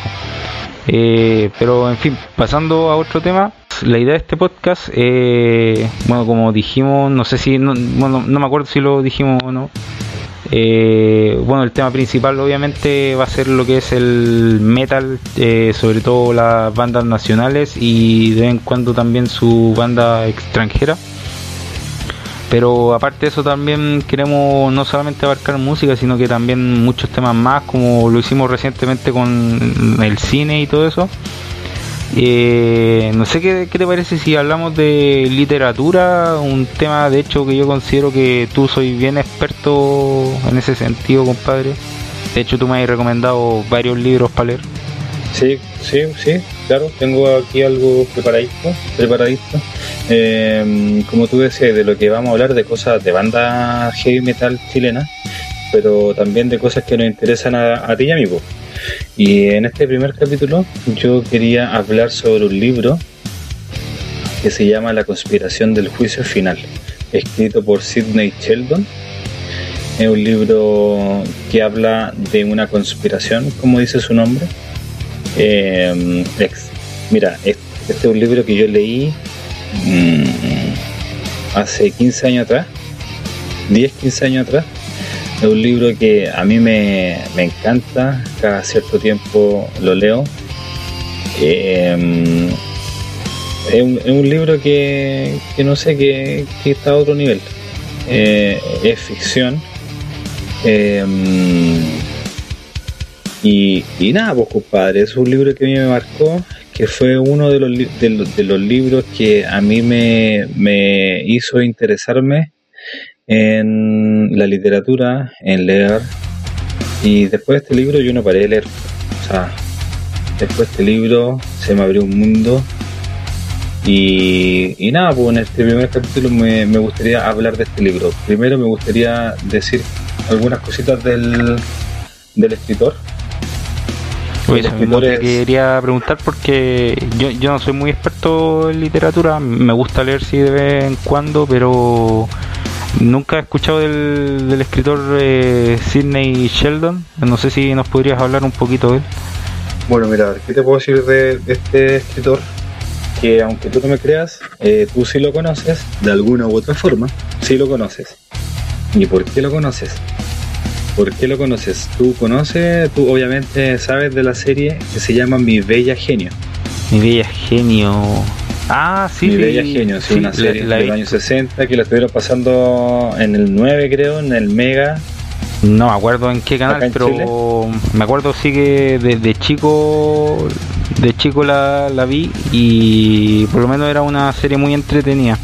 Eh, pero en fin, pasando a otro tema, la idea de este podcast, eh, bueno, como dijimos, no sé si, no, bueno, no me acuerdo si lo dijimos o no. Eh, bueno, el tema principal obviamente va a ser lo que es el metal, sobre todo las bandas nacionales y de vez en cuando también su banda extranjera. Pero aparte de eso también queremos no solamente abarcar música, sino que también muchos temas más, como lo hicimos recientemente con el cine y todo eso. Eh, no sé qué, te parece si hablamos de literatura, un tema de hecho que yo considero que tú soy bien experto en ese sentido, compadre. De hecho tú me has recomendado varios libros para leer. Sí, sí, sí, claro, tengo aquí algo preparadito, preparadito. Eh, como tú decías, de lo que vamos a hablar de cosas de banda heavy metal chilena, pero también de cosas que nos interesan a, ti y a mí. Y en este primer capítulo yo quería hablar sobre un libro que se llama La conspiración del juicio final, escrito por Sidney Sheldon. Es un libro que habla de una conspiración, como dice su nombre, eh, mira, este, es un libro que yo leí mm, hace 15 años atrás, 10, 15 años atrás, Es un libro que a mí me, encanta, cada cierto tiempo lo leo. Em, es, un, libro que, no sé, que, está a otro nivel. Eh, es ficción. Y, nada, pues compadre, es un libro que a mí me marcó, que fue uno de los, de los, libros que a mí me, me hizo interesarme en la literatura, en leer. Y después de este libro yo no paré de leer. O sea, después de este libro se me abrió un mundo. Y, nada, pues en este primer capítulo me, gustaría hablar de este libro. Primero me gustaría decir algunas cositas del, del escritor. Pues te quería preguntar porque yo, yo no soy muy experto en literatura, me gusta leer sí de vez en cuando, pero Nunca he escuchado del, escritor eh, Sidney Sheldon. No sé si nos podrías hablar un poquito de él. Bueno, mira, ¿qué te puedo decir de, este escritor? Que aunque tú no me creas, eh, tú sí lo conoces, de alguna u otra forma, sí lo conoces. ¿Y por qué lo conoces? ¿Por qué lo conoces? Tú conoces, tú obviamente sabes de la serie que se llama Mi Bella Genio. Mi Bella Genio. Ah, sí. Mi Bella Genio, sí, una serie la, del año 60 que la estuvieron pasando en el 9, creo, en el Mega. No me acuerdo en qué canal, pero me acuerdo sí que desde chico de chico la, la, vi y por lo menos era una serie muy entretenida.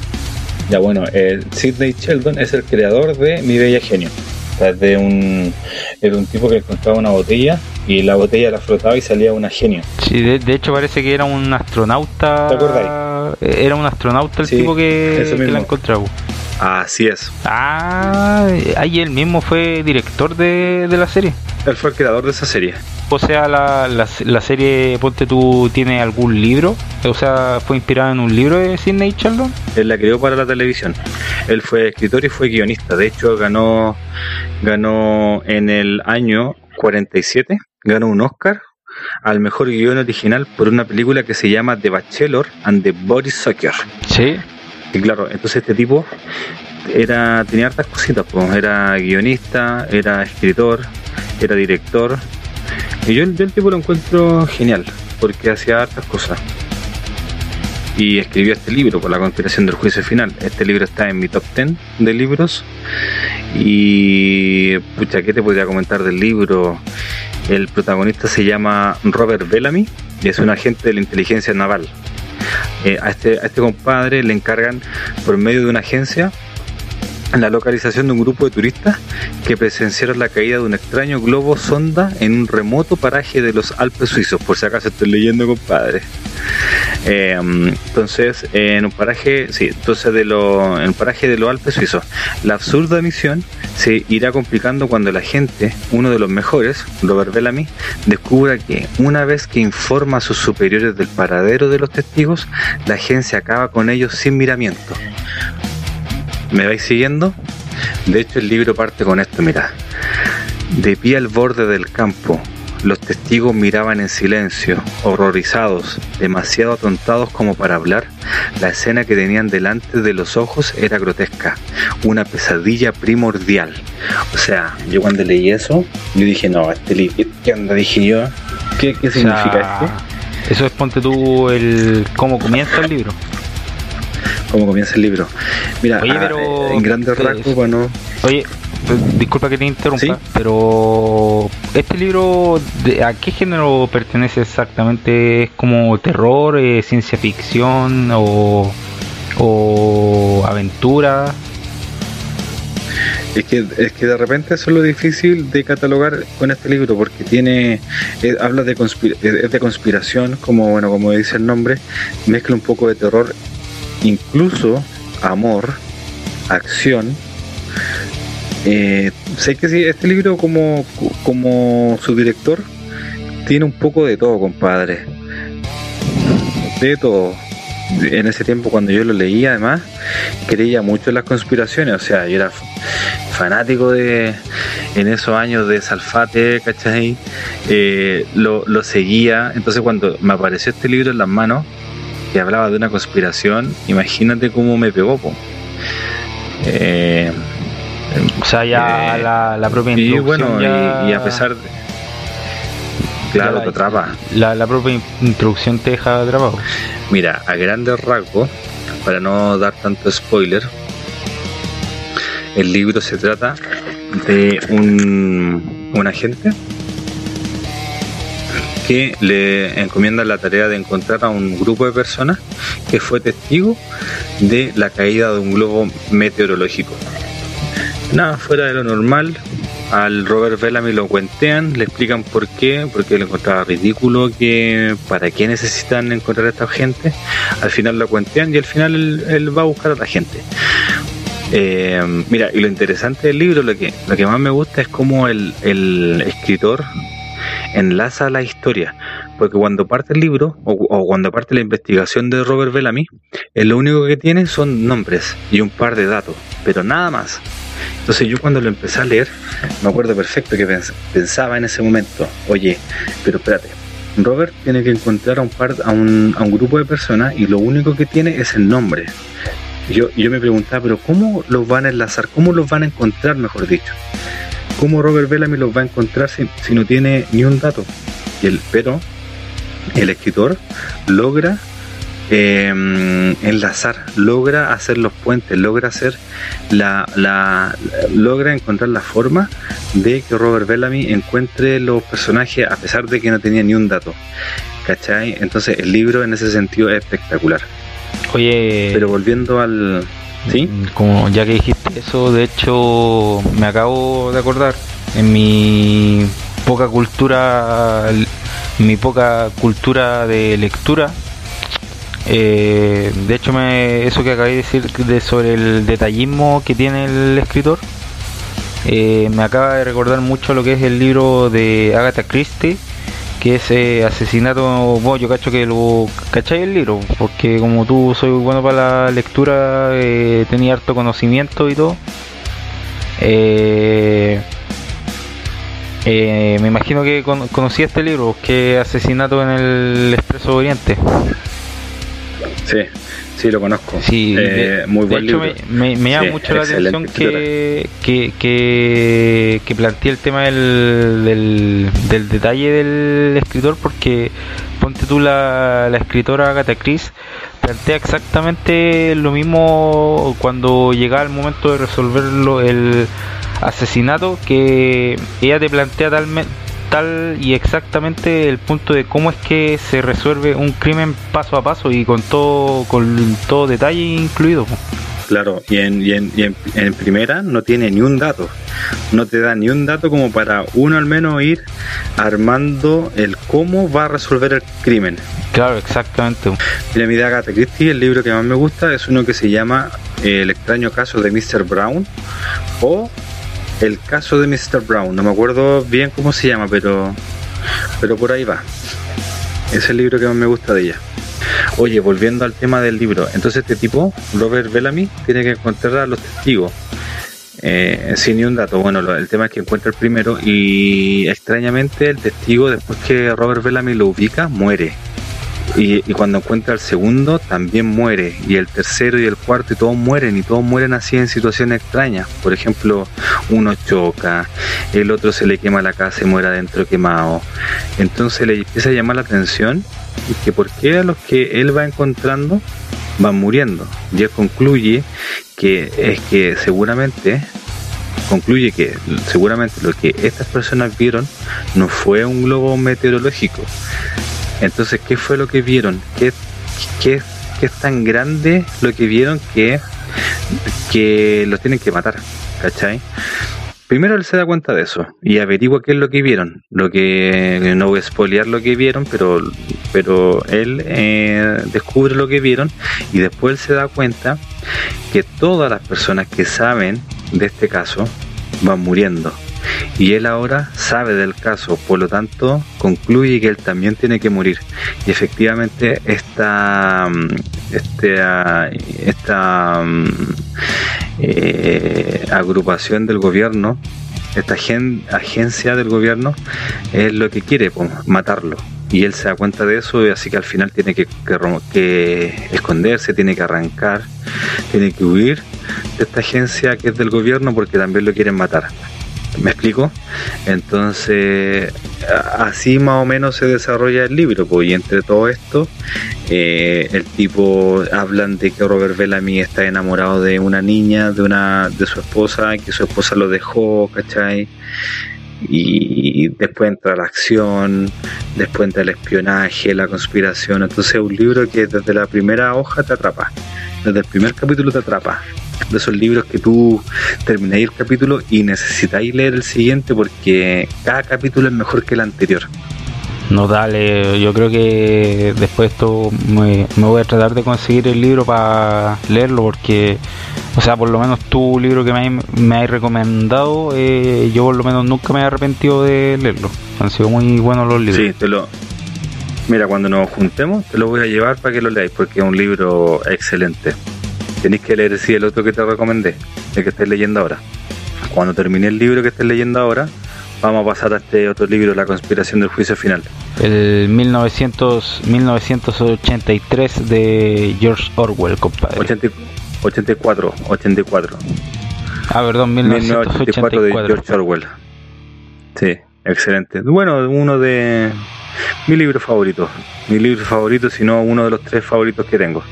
Ya bueno, eh, Sidney Sheldon es el creador de Mi Bella Genio. Es de un, es de un tipo que encontraba una botella y la botella la frotaba y salía una genio. Sí, de, hecho parece que era un astronauta. ¿Te acordáis? Era un astronauta el tipo que, que la encontraba. Así es. Ah, ahí él mismo fue director de, la serie. Él fue el creador de esa serie. O sea, la, la, serie, ponte tú, ¿tiene algún libro? O sea, ¿fue inspirada en un libro de Sidney Sheldon? Él la creó para la televisión. Él fue escritor y fue guionista. De hecho, ganó, ganó en el año 47 ganó un Oscar al mejor guion original por una película que se llama The Bachelor and the Body Sucker. Sí. Y claro, entonces este tipo era tenía hartas cositas, pues. era guionista, era escritor, era director. Y yo, yo el tipo lo encuentro genial, porque hacía hartas cosas. Y escribió este libro por la conspiración del juicio final. Este libro está en mi top 10 de libros. Y pucha, ¿qué te podría comentar del libro? El protagonista se llama Robert Bellamy y es un agente de la inteligencia naval. Eh, a, este, a este compadre le encargan por medio de una agencia la localización de un grupo de turistas que presenciaron la caída de un extraño globo sonda en un remoto paraje de los Alpes suizos, por si acaso estoy leyendo, compadre. Eh, entonces, en un paraje, sí, entonces de en un paraje de los Alpes suizos, la absurda misión se irá complicando cuando la gente, uno de los mejores, Robert Bellamy, descubra que una vez que informa a sus superiores del paradero de los testigos, la agencia acaba con ellos sin miramiento. ¿Me vais siguiendo? De hecho, el libro parte con esto, mira. De pie al borde del campo, los testigos miraban en silencio, horrorizados, demasiado atontados como para hablar. La escena que tenían delante de los ojos era grotesca, una pesadilla primordial. O sea, yo cuando leí eso, yo dije, no, este libro, ¿qué onda? Dije yo, ¿qué, significa esto? Eso es, ponte tú, el cómo comienza el libro cómo comienza el libro. Mira, ah, en grandes rasgos, bueno. Oye, disculpa que te interrumpa, pero este libro, ¿a qué género pertenece exactamente? ¿Es como terror, eh, ciencia ficción o, o aventura? Es que, es que de repente eso es lo difícil de catalogar con este libro porque tiene eh, habla de, de conspiración como bueno como dice el nombre mezcla un poco de terror incluso amor, acción. Eh, sé que sí, este libro como, como su director tiene un poco de todo, compadre. De todo. En ese tiempo cuando yo lo leía además, creía mucho en las conspiraciones, o sea, yo era fanático de, en esos años de Salfate, ¿cachai? Eh, lo, lo seguía, entonces cuando me apareció este libro en las manos, que hablaba de una conspiración, imagínate cómo me pegó. Po. Eh, O sea, ya Eh, la, la propia Y introducción. bueno, ya- y, y a pesar de... Claro, te atrapa. La, la propia in- introducción te deja atrapado. Mira, a grandes rasgos, para no dar tanto spoiler, el libro se trata de un, un agente que le encomienda la tarea de encontrar a un grupo de personas que fue testigo de la caída de un globo meteorológico. Nada fuera de lo normal, al Robert Bellamy lo cuentean, le explican por qué, porque le encontraba ridículo que para qué necesitan encontrar a esta gente. Al final lo cuentean y al final él, va a buscar a la gente. Eh, mira, y lo interesante del libro, lo que, lo que más me gusta es cómo el, el escritor enlaza la historia. Porque cuando parte el libro, o, cuando parte la investigación de Robert Bellamy, lo único que tiene son nombres y un par de datos, pero nada más. Entonces yo cuando lo empecé a leer, me acuerdo perfecto que pens- pensaba en ese momento, oye, pero espérate, Robert tiene que encontrar a un, par, a un, a un grupo de personas y lo único que tiene es el nombre. Yo, yo me preguntaba, pero ¿cómo los van a enlazar? ¿Cómo los van a encontrar, mejor dicho? ¿Cómo Robert Bellamy los va a encontrar si, si no tiene ni un dato? Y el, pero el escritor logra eh, enlazar, logra hacer los puentes, logra hacer la, la, logra encontrar la forma de que Robert Bellamy encuentre los personajes a pesar de que no tenía ni un dato. ¿Cachai? Entonces el libro en ese sentido es espectacular. Oye, Pero volviendo al... ¿Sí? Como ya que dijiste eso, de hecho me acabo de acordar en mi poca cultura, mi poca cultura de lectura. eh, de hecho, me, eso que acabé de decir de, sobre el detallismo que tiene el escritor, eh, me acaba de recordar mucho lo que es el libro de Agatha Christie, que es eh, asesinato. Bueno, yo cacho que lo cacháis el libro, porque como tú soy bueno para la lectura, eh, tenía harto conocimiento y todo. Eh, eh, me imagino que con- este libro, que es Asesinato en el Expreso Oriente. Sí, sí, lo conozco. Sí, Eh, de, muy de buen hecho libro. Me, me- me llama Sí, mucho la atención que, que, que, que plantee el tema del, del, del detalle del escritor porque ponte tú la, la escritora Agatha Christie plantea exactamente lo mismo cuando llega el momento de resolverlo el asesinato que ella te plantea talmente tal y exactamente el punto de cómo es que se resuelve un crimen paso a paso y con todo con todo detalle incluido. Claro, y, en, y, en, y en, en primera no tiene ni un dato. No te da ni un dato como para uno al menos ir armando el cómo va a resolver el crimen. Claro, exactamente. Mira, mi de Agatha Christie, el libro que más me gusta es uno que se llama El extraño caso de Mr. Brown o El caso de Mr. Brown. No me acuerdo bien cómo se llama, pero, pero por ahí va. Es el libro que más me gusta de ella. Oye, volviendo al tema del libro, entonces este tipo, Robert Bellamy, tiene que encontrar a los testigos. Eh, sin ni un dato. Bueno, el tema es que encuentra el primero y extrañamente el testigo, después que Robert Bellamy lo ubica, muere. Y, y cuando encuentra el segundo, también muere. Y el tercero y el cuarto, y todos mueren. Y todos mueren así en situaciones extrañas. Por ejemplo, uno choca, el otro se le quema la casa y muere adentro quemado. Entonces le empieza a llamar la atención que por qué a los que él va encontrando van muriendo. Y él concluye que es que seguramente concluye que seguramente lo que estas personas vieron no fue un globo meteorológico. Entonces, ¿qué fue lo que vieron? ¿Qué, es tan grande lo que vieron que, que los tienen que matar? ¿Cachai? Primero él se da cuenta de eso y averigua qué es lo que vieron. Lo que no voy a spoilear lo que vieron, pero, pero él eh, descubre lo que vieron y después él se da cuenta que todas las personas que saben de este caso van muriendo. Y él ahora sabe del caso, por lo tanto concluye que él también tiene que morir. Y efectivamente esta, mm, este, ah, esta mm, eh, agrupación del gobierno, esta agen- agencia del gobierno, es lo que quiere, matarlo. Y él se da cuenta de eso, y así que al final tiene que, que esconderse, tiene que arrancar, tiene que huir de esta agencia que es del gobierno porque también lo quieren matar. ¿Me explico? Entonces, así más o menos se desarrolla el libro, pues, y entre todo esto, eh, el tipo hablan de que Robert Bellamy está enamorado de una niña, de una, de su esposa, que su esposa lo dejó, ¿cachai? Y después entra la acción, después entra el espionaje, la conspiración. Entonces es un libro que desde la primera hoja te atrapa, desde el primer capítulo te atrapa de esos libros que tú termináis el capítulo y necesitáis leer el siguiente porque cada capítulo es mejor que el anterior. No, dale, yo creo que después de esto me, voy a tratar de conseguir el libro para leerlo porque, o sea, por lo menos tu libro que me, me has recomendado, eh, yo por lo menos nunca me he arrepentido de leerlo. Han sido muy buenos los libros. Sí, te lo... Mira, cuando nos juntemos te lo voy a llevar para que lo leáis porque es un libro excelente tenéis que leer sí, el otro que te recomendé, el que estés leyendo ahora. Cuando termine el libro que estés leyendo ahora, vamos a pasar a este otro libro, La conspiración del juicio final. El 1900, 1983 de George Orwell, compadre. 84, 84. Ah, perdón, 1984 de George Orwell. Sí, excelente. Bueno, uno de mis libros favoritos. Mi libro favorito, si no uno de los tres favoritos que tengo.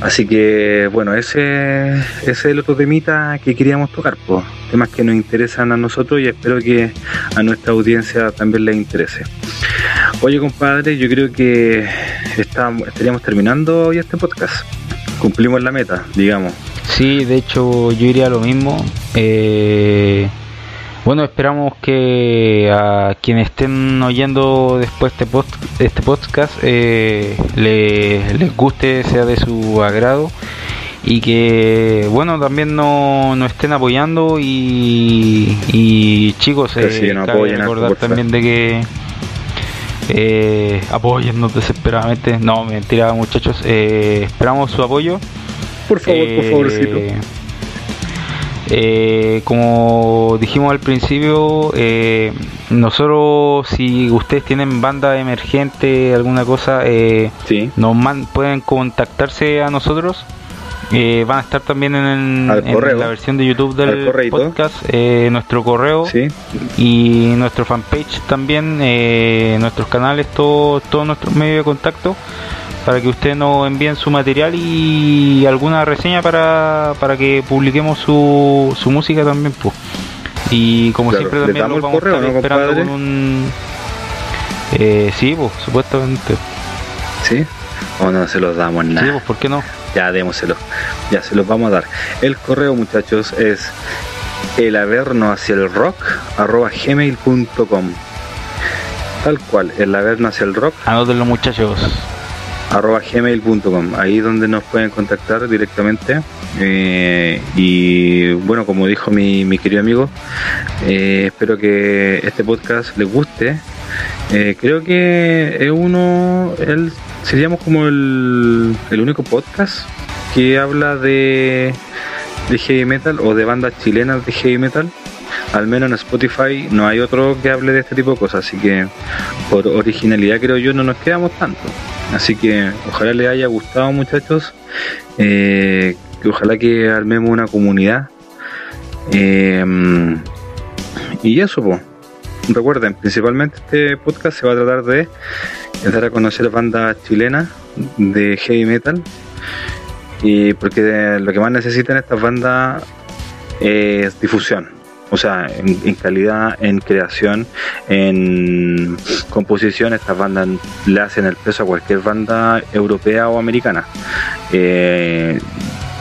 Así que bueno, ese, es el otro temita que queríamos tocar, pues, temas que nos interesan a nosotros y espero que a nuestra audiencia también les interese. Oye compadre, yo creo que estaríamos terminando hoy este podcast. Cumplimos la meta, digamos. Sí, de hecho yo iría lo mismo. Eh, bueno, esperamos que a quienes estén oyendo después este, post, este podcast eh, les, guste, sea de su agrado y que bueno también nos no estén apoyando y, chicos eh, recordar también de que eh, apoyennos desesperadamente. No mentira muchachos eh, esperamos su apoyo. Por favor por favorcito eh, como dijimos al principio, eh, nosotros si ustedes tienen banda emergente, alguna cosa, eh, nos pueden contactarse a nosotros. Eh, van a estar también en, la versión de YouTube del podcast, nuestro correo. Y nuestro fanpage también, nuestros canales, todos todo nuestros medios de contacto para que ustedes nos envíen su material y alguna reseña para, para que publiquemos su, su música también. Pues. Y como siempre también nos vamos a estar esperando con un... Eh, sí, pues, supuestamente. ¿Sí? O no se los damos nada. Sí, pues, ¿por qué no? Ya, démoselo. Ya, se los vamos a dar. El correo, muchachos, es el averno hacia el rock arroba gmail.com tal cual, el averno hacia el rock los muchachos arroba gmail.com, ahí donde nos pueden contactar directamente. Eh, y bueno, como dijo mi, mi querido amigo, eh, espero que este podcast les guste. Eh, creo que es uno, el, seríamos como el, el único podcast que habla de, de heavy metal o de bandas chilenas de heavy metal al menos en Spotify no hay otro que hable de este tipo de cosas, así que por originalidad creo yo no nos quedamos tanto. Así que ojalá les haya gustado muchachos, eh, que ojalá que armemos una comunidad. Eh, y eso, pues. Recuerden, principalmente este podcast se va a tratar de dar a conocer bandas chilenas de heavy metal. Y porque lo que más necesitan estas bandas es difusión o sea, en, calidad, en creación, en composición, estas bandas le hacen el peso a cualquier banda europea o americana. Eh,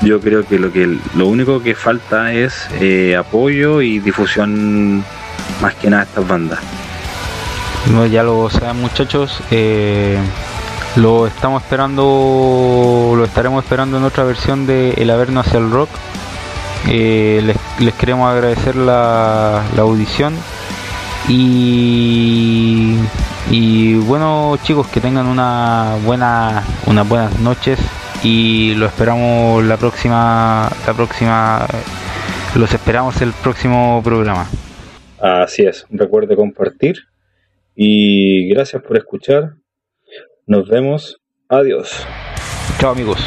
yo creo que lo que lo único que falta es eh, apoyo y difusión más que nada a estas bandas. No, ya lo saben muchachos, eh, lo estamos esperando, lo estaremos esperando en otra versión de El Averno hacia el Rock eh, les, queremos agradecer la, audición y, y bueno chicos que tengan una buena unas buenas noches y lo esperamos la próxima la próxima los esperamos el próximo programa. Así es recuerde compartir y gracias por escuchar. Nos vemos. Adiós. Chao amigos